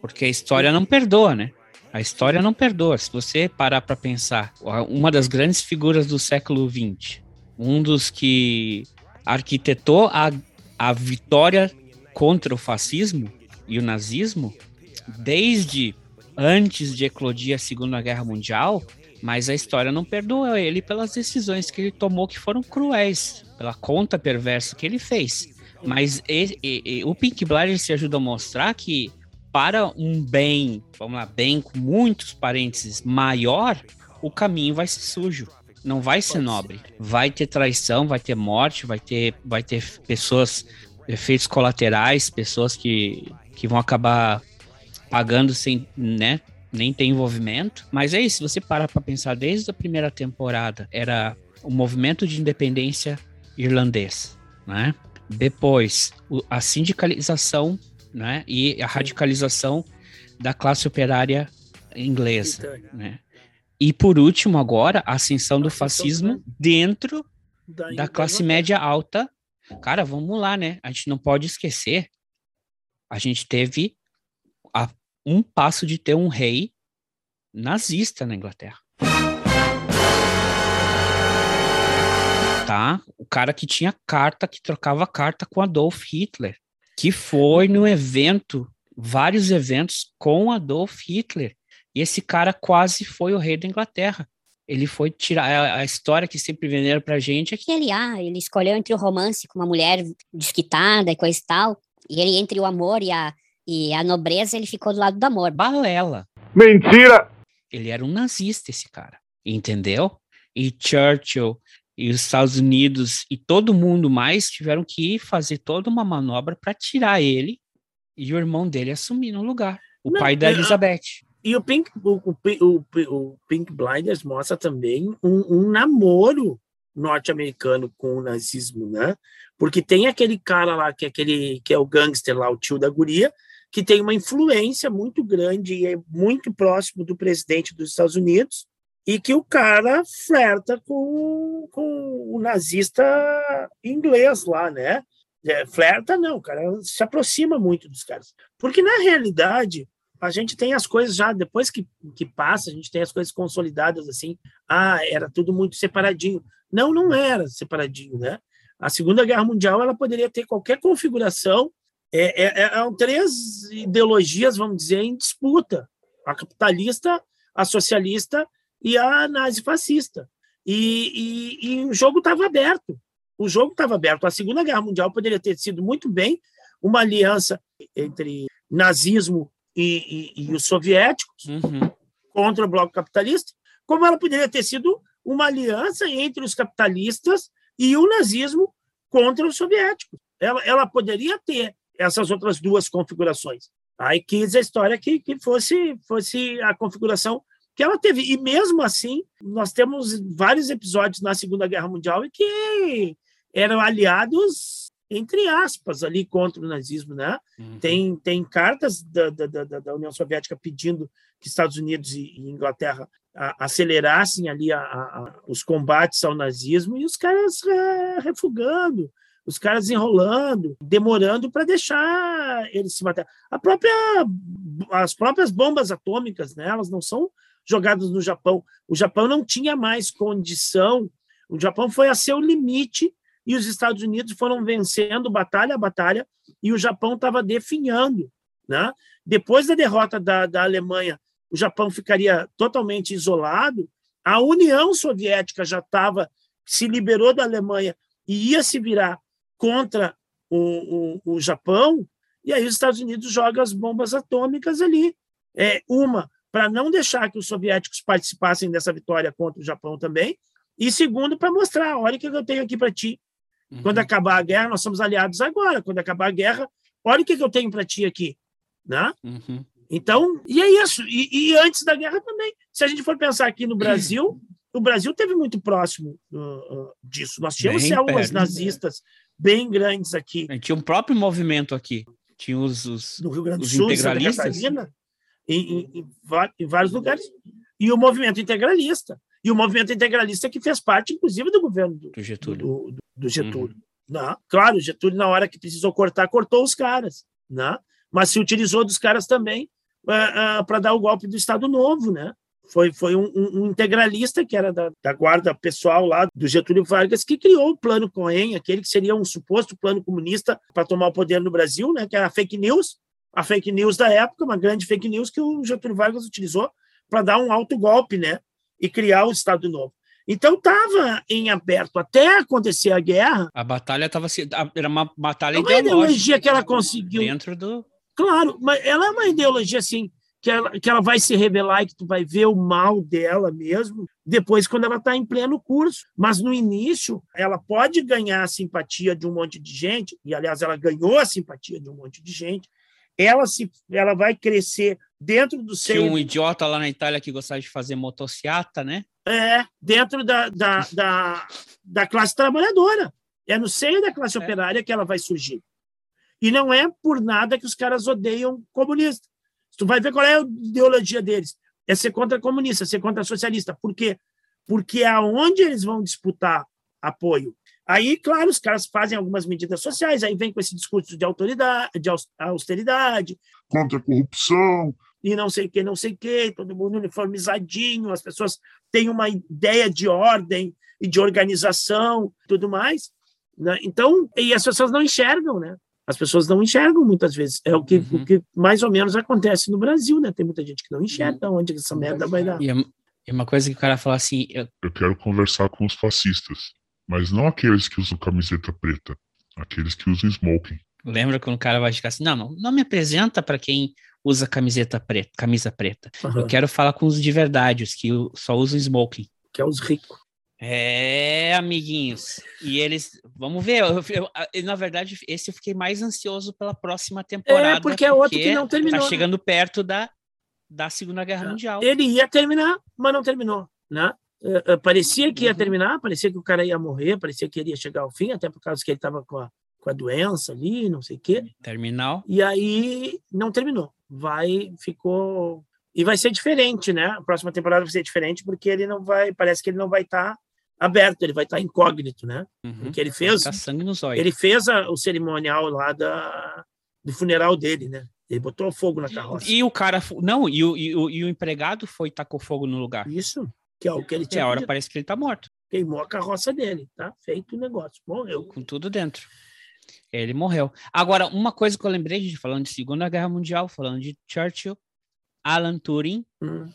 Porque a história não perdoa, né? A história não perdoa. Se você parar para pensar, uma das grandes figuras do século XX, um dos que arquitetou a, a vitória contra o fascismo e o nazismo, desde antes de eclodir a Segunda Guerra Mundial, mas a história não perdoa ele pelas decisões que ele tomou que foram cruéis, pela conta perversa que ele fez. Mas o Pink Blinders se ajuda a mostrar que para um bem, vamos lá, bem com muitos parênteses, maior, o caminho vai ser sujo. Não vai ser nobre. Vai ter traição, vai ter morte, vai ter, vai ter pessoas, efeitos colaterais, pessoas que, que vão acabar pagando sem, né, nem ter envolvimento. Mas é isso, se você parar para pensar, desde a primeira temporada, era o movimento de independência irlandês, né? Depois, a sindicalização né? E a radicalização da classe operária inglesa, né? E por último agora a ascensão do fascismo dentro da classe média alta. Cara, vamos lá, né? A gente não pode esquecer. A gente teve a, um passo de ter um rei nazista na Inglaterra. Tá? O cara que tinha carta, que trocava carta com Adolf Hitler que foi no evento, vários eventos com Adolf Hitler. E esse cara quase foi o rei da Inglaterra. Ele foi tirar a, história que sempre venderam pra gente é que ele, ah, ele escolheu entre o romance com uma mulher desquitada e coisa e tal, e ele entre o amor e a, e a nobreza, ele ficou do lado do amor. Balela. Mentira! Ele era um nazista, esse cara. Entendeu? E Churchill e os Estados Unidos e todo mundo mais tiveram que fazer toda uma manobra para tirar ele e o irmão dele assumir no lugar, o Não, pai da Elizabeth. E o Pink, o, o, o Pink Blinders mostra também um, um namoro norte-americano com o nazismo, né? Porque tem aquele cara lá que é aquele que é o gangster lá, o tio da guria, que tem uma influência muito grande e é muito próximo do presidente dos Estados Unidos e que o cara flerta com, com o nazista inglês lá, né? É, flerta não, o cara se aproxima muito dos caras. Porque, na realidade, a gente tem as coisas já, depois que, que passa, a gente tem as coisas consolidadas assim. Ah, era tudo muito separadinho. Não, não era separadinho, né? A Segunda Guerra Mundial ela poderia ter qualquer configuração. É, é, é, três ideologias, vamos dizer, em disputa: a capitalista, a socialista e a nazifascista. E, e, e o jogo estava aberto. O jogo estava aberto. A Segunda Guerra Mundial poderia ter sido muito bem uma aliança entre nazismo e, e, e os soviéticos uhum. contra o bloco capitalista, como ela poderia ter sido uma aliança entre os capitalistas e o nazismo contra os soviéticos. Ela, ela poderia ter essas outras duas configurações. Aí quis a história que, que fosse, fosse a configuração que ela teve. E mesmo assim, nós temos vários episódios na Segunda Guerra Mundial em que eram aliados, entre aspas, ali contra o nazismo. Né? Uhum. Tem, tem cartas da, da, da, da, União Soviética pedindo que Estados Unidos e, e Inglaterra a, acelerassem ali a, a, os combates ao nazismo e os caras é, refugando. os caras enrolando, demorando para deixar eles se matar. A própria, as próprias bombas atômicas, né, elas não são jogadas no Japão. O Japão não tinha mais condição. O Japão foi a seu limite e os Estados Unidos foram vencendo batalha a batalha e o Japão estava definhando. Né? Depois da derrota da, da Alemanha, o Japão ficaria totalmente isolado. A União Soviética já estava se liberou da Alemanha e ia se virar contra o, o, o Japão. E aí os Estados Unidos jogam as bombas atômicas ali. É, uma para não deixar que os soviéticos participassem dessa vitória contra o Japão também, e segundo, para mostrar, olha o que eu tenho aqui para ti. Uhum. Quando acabar a guerra, nós somos aliados agora. Quando acabar a guerra, olha o que eu tenho para ti aqui. Né? Uhum. Então, e é isso. E, e, antes da guerra também. Se a gente for pensar aqui no Brasil, o Brasil teve muito próximo uh, uh, disso. Nós tínhamos bem células perto, nazistas bem grandes aqui. Tinha um próprio movimento aqui. Tinha os, os, no Rio Grande do Sul, integralistas. Catarina, em, em, em, vários lugares. E o movimento integralista. E o movimento integralista que fez parte, inclusive, do governo do, do Getúlio. Do, do, do Getúlio. Uhum. Não, né? claro, Getúlio, na hora que precisou cortar, cortou os caras. Né? Mas se utilizou dos caras também uh, uh, para dar o golpe do Estado Novo. Né? Foi, foi um, um, integralista que era da, da, guarda pessoal lá do Getúlio Vargas que criou o plano Cohen, aquele que seria um suposto plano comunista para tomar o poder no Brasil, né, que era a fake news, a fake news da época, uma grande fake news que o Getúlio Vargas utilizou para dar um alto golpe, né, e criar o Estado Novo. Então estava em aberto até acontecer a guerra. A batalha estava era uma batalha é uma ideologia que ela conseguiu dentro do Claro, mas ela é uma ideologia assim que ela, que ela vai se revelar e que tu vai ver o mal dela mesmo depois quando ela está em pleno curso. Mas no início, ela pode ganhar a simpatia de um monte de gente, e aliás, ela ganhou a simpatia de um monte de gente. Ela, se, ela vai crescer dentro do seio. Tinha um idiota lá na Itália que gostava de fazer motociata, né? É, dentro da, da, da, da classe trabalhadora. É no seio da classe é. operária que ela vai surgir. E não é por nada que os caras odeiam comunista. Tu vai ver qual é a ideologia deles. É ser contra comunista, ser contra socialista. Por quê? Porque é aonde eles vão disputar apoio. Aí, claro, os caras fazem algumas medidas sociais, aí vem com esse discurso de autoridade, de austeridade. Contra a corrupção. E não sei o que, não sei o que, todo mundo uniformizadinho, as pessoas têm uma ideia de ordem e de organização tudo mais. Né? Então, e as pessoas não enxergam, né? as pessoas não enxergam muitas vezes. É o que, uhum. o que mais ou menos acontece no Brasil, né? Tem muita gente que não enxerga onde essa merda vai dar. E é uma coisa que o cara fala assim. Eu... eu quero conversar com os fascistas, mas não aqueles que usam camiseta preta, aqueles que usam smoking. Lembra quando o cara vai ficar assim: não, não, não me apresenta para quem usa camiseta preta, camisa preta. Uhum. Eu quero falar com os de verdade, os que só usam smoking. Que é os ricos. É, amiguinhos. E eles, vamos ver. Eu, eu, na verdade, esse eu fiquei mais ansioso pela próxima temporada. É, porque é outro que não terminou. Tá né? chegando perto da, da Segunda Guerra é. Mundial. Ele ia terminar, mas não terminou, né? É, parecia que ia uhum. terminar, parecia que o cara ia morrer, parecia que ele ia chegar ao fim, até por causa que ele estava com a, com a doença ali, não sei o quê. Terminal. E aí não terminou. Vai, ficou. E vai ser diferente, né? A próxima temporada vai ser diferente, porque ele não vai. Parece que ele não vai estar. Tá aberto, ele vai estar incógnito, né? Uhum. Porque ele fez. Tá sangue nos olhos. Ele fez a, o cerimonial lá da, do funeral dele, né? Ele botou fogo na carroça. E o cara. Não, e o, e o, e o empregado foi tacou fogo no lugar. Isso, que é o que ele tinha. É, a hora parece que ele tá morto. Queimou a carroça dele, tá? Feito o negócio. Morreu. Com tudo dentro. Ele morreu. Agora, uma coisa que eu lembrei de falando de Segunda Guerra Mundial, falando de Churchill, Alan Turing. Hum.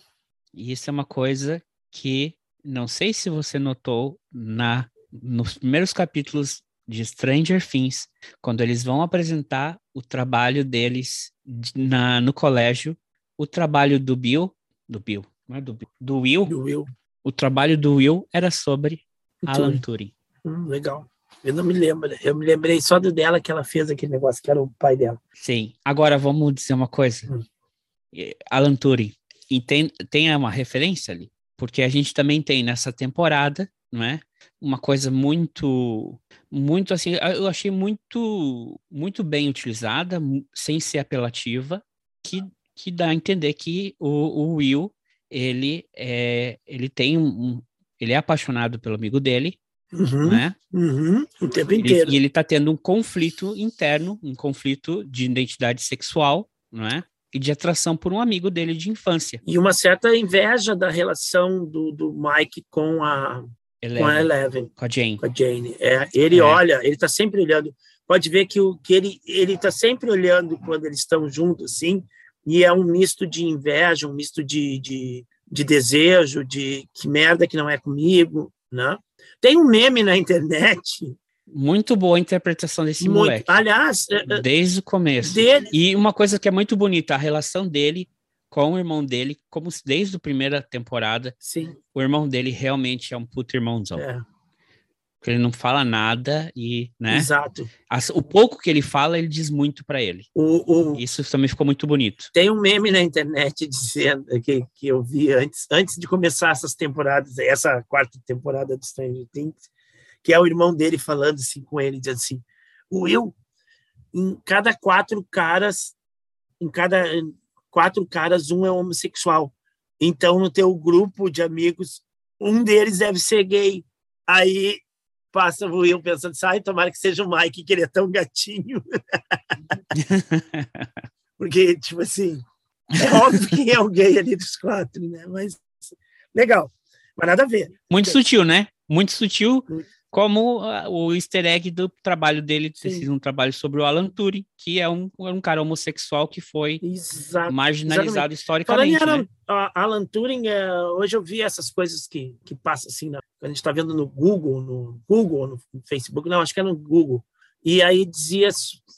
E isso é uma coisa que não sei se você notou na nos primeiros capítulos de Stranger Things, quando eles vão apresentar o trabalho deles na, no colégio, o trabalho do Bill, do Bill, não é do do Will, do Will. o trabalho do Will era sobre Alan Turing. Hum, legal. Eu não me lembro, eu me lembrei só do dela que ela fez aquele negócio, que era o pai dela. Sim. Agora vamos dizer uma coisa. Hum. Alan Turing, tem, tem uma referência ali? porque a gente também tem nessa temporada, não é? Uma coisa muito, muito assim, eu achei muito, muito bem utilizada, sem ser apelativa, que, que dá a entender que o, o Will, ele é, ele tem um, ele é apaixonado pelo amigo dele, Uhum, né? uhum, o tempo Ele- inteiro. e ele tá tendo um conflito interno, um conflito de identidade sexual, não é? E de atração por um amigo dele de infância. E uma certa inveja da relação do, do Mike com a, com a Eleven, Eleven, com a Jane. com a Jane. É, ele É. olha, ele está sempre olhando. Pode ver que, o, que ele ele está sempre olhando quando eles estão juntos, assim, e é um misto de inveja, um misto de, de, de desejo, de que merda que não é comigo, né? Tem um meme na internet, Muito boa a interpretação desse muito, moleque. aliás, é, é, Desde o começo. dele, E uma coisa que é muito bonita, a relação dele com o irmão dele, como desde a primeira temporada, sim, o irmão dele realmente é um puto irmãozão. é, Porque ele não fala nada e, né? exato. as- o pouco que ele fala, ele diz muito pra ele. O, o, Isso também ficou muito bonito. Tem um meme na internet dizendo que, que eu vi antes, antes de começar essas temporadas, essa quarta temporada do Stranger Things, que é o irmão dele falando assim com ele, dizendo assim: o Will, em cada quatro caras, em cada quatro caras, um é homossexual. Então, no teu grupo de amigos, um deles deve ser gay. Aí passa o Will pensando assim, ai, tomara que seja o Mike, que ele é tão gatinho. Porque, tipo assim, é óbvio que é o gay ali dos quatro, né? Mas legal. Mas nada a ver. Muito sutil, né? Muito sutil, Muito. Como ah, o easter egg do trabalho dele ter Sim. sido um trabalho sobre o Alan Turing, que é um, um cara homossexual que foi Exato. marginalizado Falando historicamente. em Alan, né? Alan Turing, é, hoje eu vi essas coisas que, que passam assim, na, a gente está vendo no Google, no Google, no Facebook, não, acho que é no Google. E aí dizia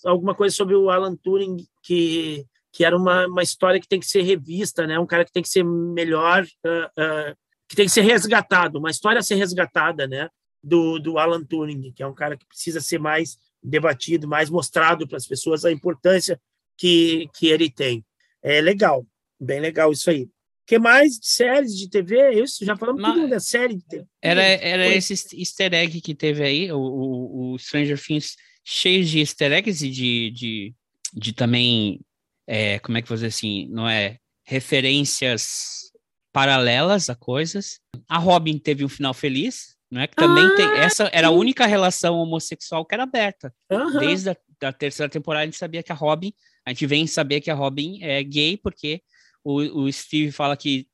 alguma coisa sobre o Alan Turing que, que era uma, uma história que tem que ser revista, né? Um cara que tem que ser melhor, ah, ah, que tem que ser resgatado, uma história a ser resgatada, né? Do, do Alan Turing, que é um cara que precisa ser mais debatido, mais mostrado para as pessoas a importância que, que ele tem. É legal, bem legal isso aí. O que mais de séries de TV? Isso, já falamos Mas- tudo da série de TV. Era, era Foi. esse easter egg que teve aí, o, o, o Stranger Things cheio de easter eggs e de, de, de também, é, como é que vou dizer assim, não é, referências paralelas a coisas. A Robin teve um final feliz, não é? Que também Ah, tem, essa era a única relação homossexual que era aberta. Desde a da terceira temporada a gente sabia que a Robin, a gente vem saber que a Robin é gay porque o, o Steve fala que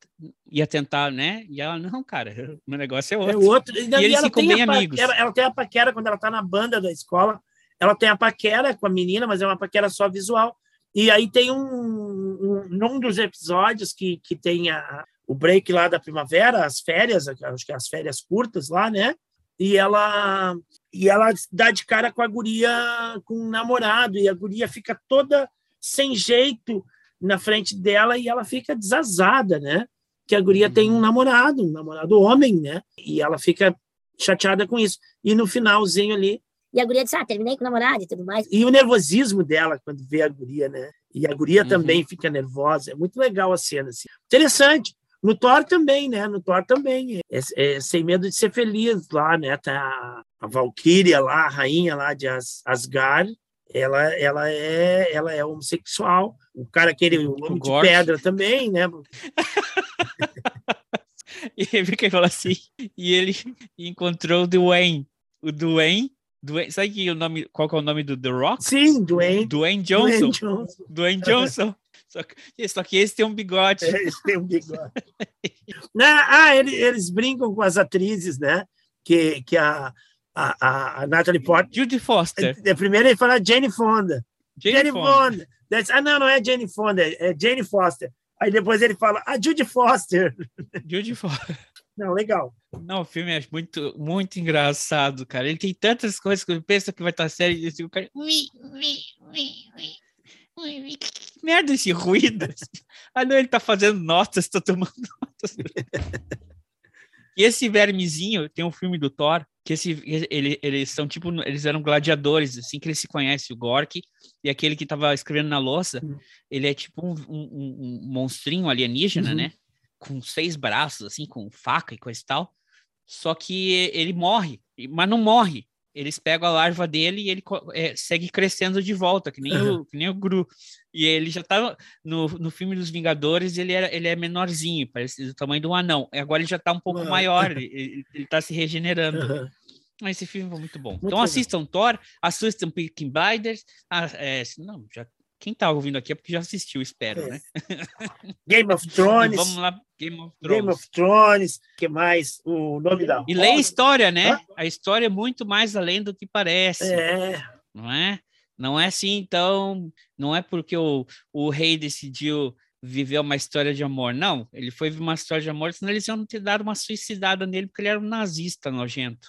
ia tentar, né? E ela, não, cara, o meu negócio é É outro. outro. E, eles ela ficam bem amigos. paquera- ela tem a paquera quando ela está na banda da escola. Ela tem a paquera com a menina, mas é uma paquera só visual. E aí tem um, um num dos episódios que, que tem a, o break lá da primavera, as férias, acho que é as férias curtas lá, né? E ela e ela dá de cara com a guria com um namorado e a guria fica toda sem jeito na frente dela e ela fica desazada, né? Que a guria tem um namorado, um namorado homem, né? E ela fica chateada com isso. E no finalzinho ali, E a guria disse, ah, terminei com o namorado e tudo mais. e o nervosismo dela quando vê a guria, né? E a guria Uhum. também fica nervosa. É muito legal a cena, assim. Interessante. No Thor também, né? No Thor também. É, é sem medo de ser feliz lá, né? Tá a, Valkyria lá, a rainha lá de As, Asgard. Ela, ela, é, ela é homossexual. O cara, aquele o homem de Gork. pedra também, né? E ele fica e fala assim, e ele encontrou o Dwayne. O Dwayne, Dwayne sabe que o nome, qual que é o nome do The Rock? Sim, Dwayne. Dwayne Dwayne Johnson. Johnson. Dwayne Johnson. Só que, só que esse tem um bigode. É, Eles têm um bigode. Né? ah, ele- eles brincam com as atrizes, né? Que, que a, a, a- Natalie Portman. Judy Foster. É, primeiro ele fala Jane Fonda. Jane Jane Fonda. Fonda. Ah, não, não é Jane Fonda, é Jane Foster. Aí depois ele fala, a Judy Foster. Judy Foster. Não, legal. Não, o filme é muito, muito engraçado, cara. Ele tem tantas coisas que eu penso que vai estar sério e assim, o cara. "Ui, ui, ui, ui, ui, ui". Que merda esse ruído. Ah, não, ele tá fazendo notas, tá tomando notas. E esse vermezinho, tem um filme do Thor, que esse, ele, eles são tipo, eles eram gladiadores, assim que eles se conhecem, o Gork, e aquele que tava escrevendo na louça, Hum. ele é tipo um, um- um monstrinho alienígena, Uhum. né? Com seis braços, assim, com faca e coisa e tal. Só que ele morre, mas não morre. Eles pegam a larva dele e ele é, segue crescendo de volta, que nem, o, que nem o Gru. E ele já tá no, no filme dos Vingadores, ele, era, ele é menorzinho, parece do tamanho de um anão. E agora ele já tá um pouco maior, ele, ele, tá se regenerando. Aham. Esse filme foi muito bom. Muito então assistam Thor, assistam Peaky Blinders. Ah, é, não, já, quem tá ouvindo aqui é porque já assistiu, espero, é. né? Game of Thrones. vamos lá, Game of Thrones. Game of Thrones, que mais? O nome da. E lê a história, né? Hã? A história é muito mais além do que parece. É. Não é? Não é assim, então, não é porque o, o rei decidiu viveu uma história de amor. Não, ele foi viver uma história de amor, senão eles iam ter dado uma suicidada nele, porque ele era um nazista nojento.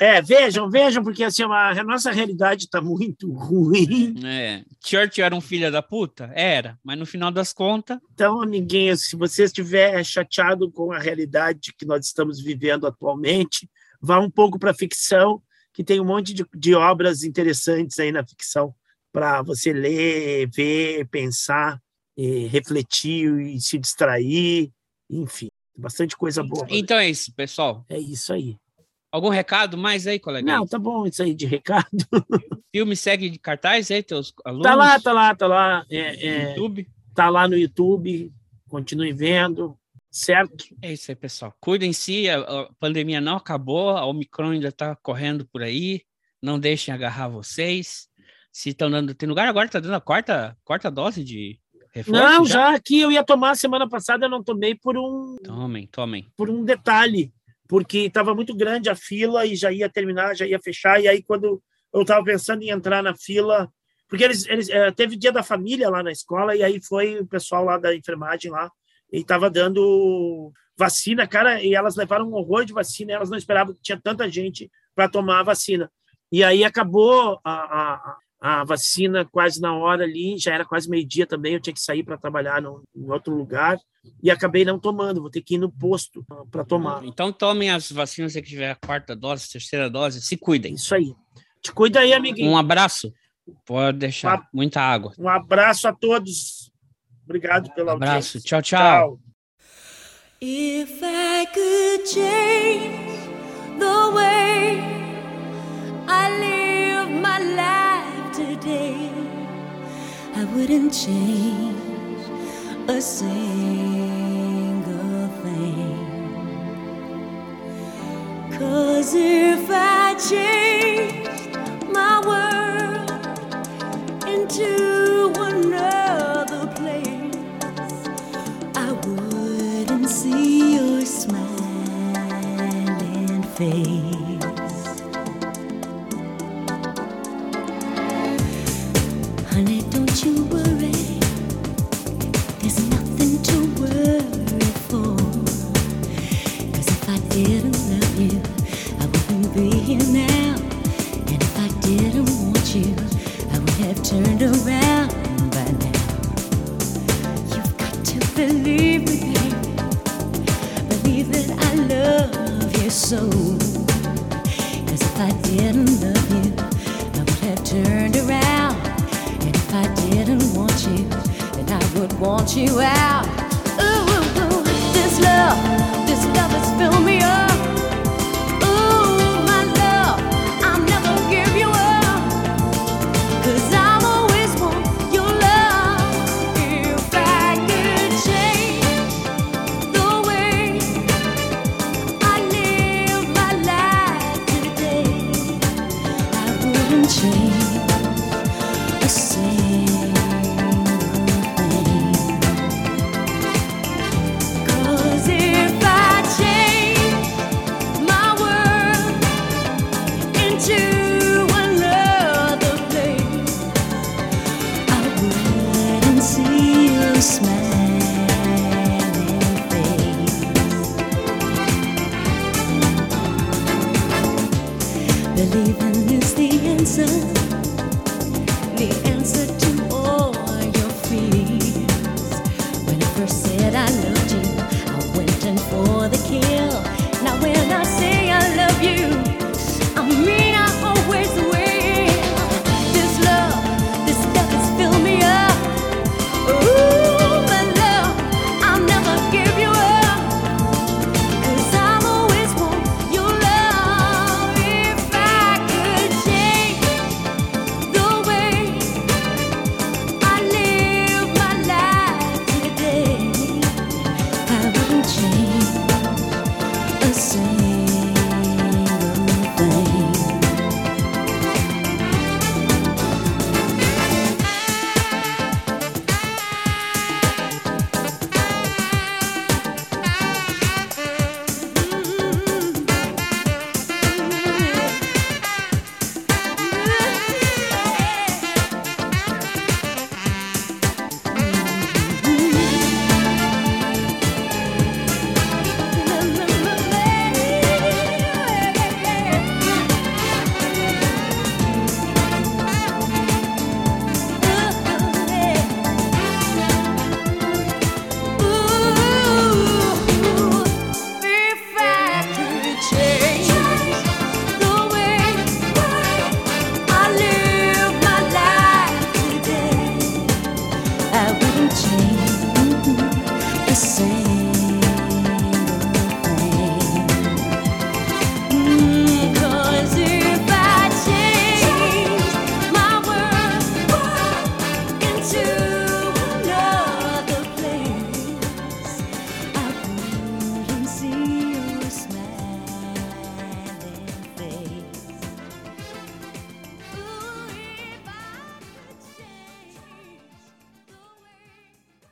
É, vejam, vejam, porque assim, a nossa realidade está muito ruim. É. Churchill era um filho da puta? Era, mas no final das contas. Então, amiguinhos, se você estiver chateado com a realidade que nós estamos vivendo atualmente, vá um pouco para a ficção, que tem um monte de, de obras interessantes aí na ficção para você ler, ver, pensar e refletir e se distrair, enfim, bastante coisa boa. Então é isso, pessoal. É isso aí. Algum recado mais aí, colega? Não, tá bom isso aí de recado. Filme segue de cartaz aí, teus alunos? Tá lá, tá lá, tá lá. É, é, YouTube? Tá lá no YouTube, continue vendo, certo? É isso aí, pessoal. Cuidem-se, a, a pandemia não acabou, a Omicron ainda tá correndo por aí, não deixem agarrar vocês. Se estão dando, tem lugar agora, tá dando a quarta, quarta dose de Reforço, não, já? já que eu ia tomar semana passada, eu não tomei por um. Tomem, tomem. Por um detalhe, porque estava muito grande a fila e já ia terminar, já ia fechar. E aí, quando eu estava pensando em entrar na fila, porque eles, eles é, teve dia da família lá na escola, e aí foi o pessoal lá da enfermagem lá, e estava dando vacina, cara, e elas levaram um horror de vacina, elas não esperavam que tinha tanta gente para tomar a vacina. E aí acabou a, a, a vacina quase na hora ali, já era quase meio-dia também, eu tinha que sair para trabalhar no, em outro lugar e acabei não tomando, vou ter que ir no posto para tomar. Então tomem as vacinas se tiver a quarta dose, terceira dose, se cuidem. Isso aí. Te cuida aí, amiguinho. Um abraço. Pode deixar. Um, Muita água. Um abraço a todos. Obrigado pelo um abraço. Tchau, tchau. tchau. If I could change the way I live my life wouldn't change a single thing. Cause if I changed my world into another place, I wouldn't see your smiling face. Cause if I didn't love you, I wouldn't be you now, and if I didn't want you, I would have turned around right now. You've got to believe me. Believe that I love you so if I didn't love you, I would have turned around. If I didn't want you, then I would want you out. Ooh, ooh, ooh. this love, this love has filled me up.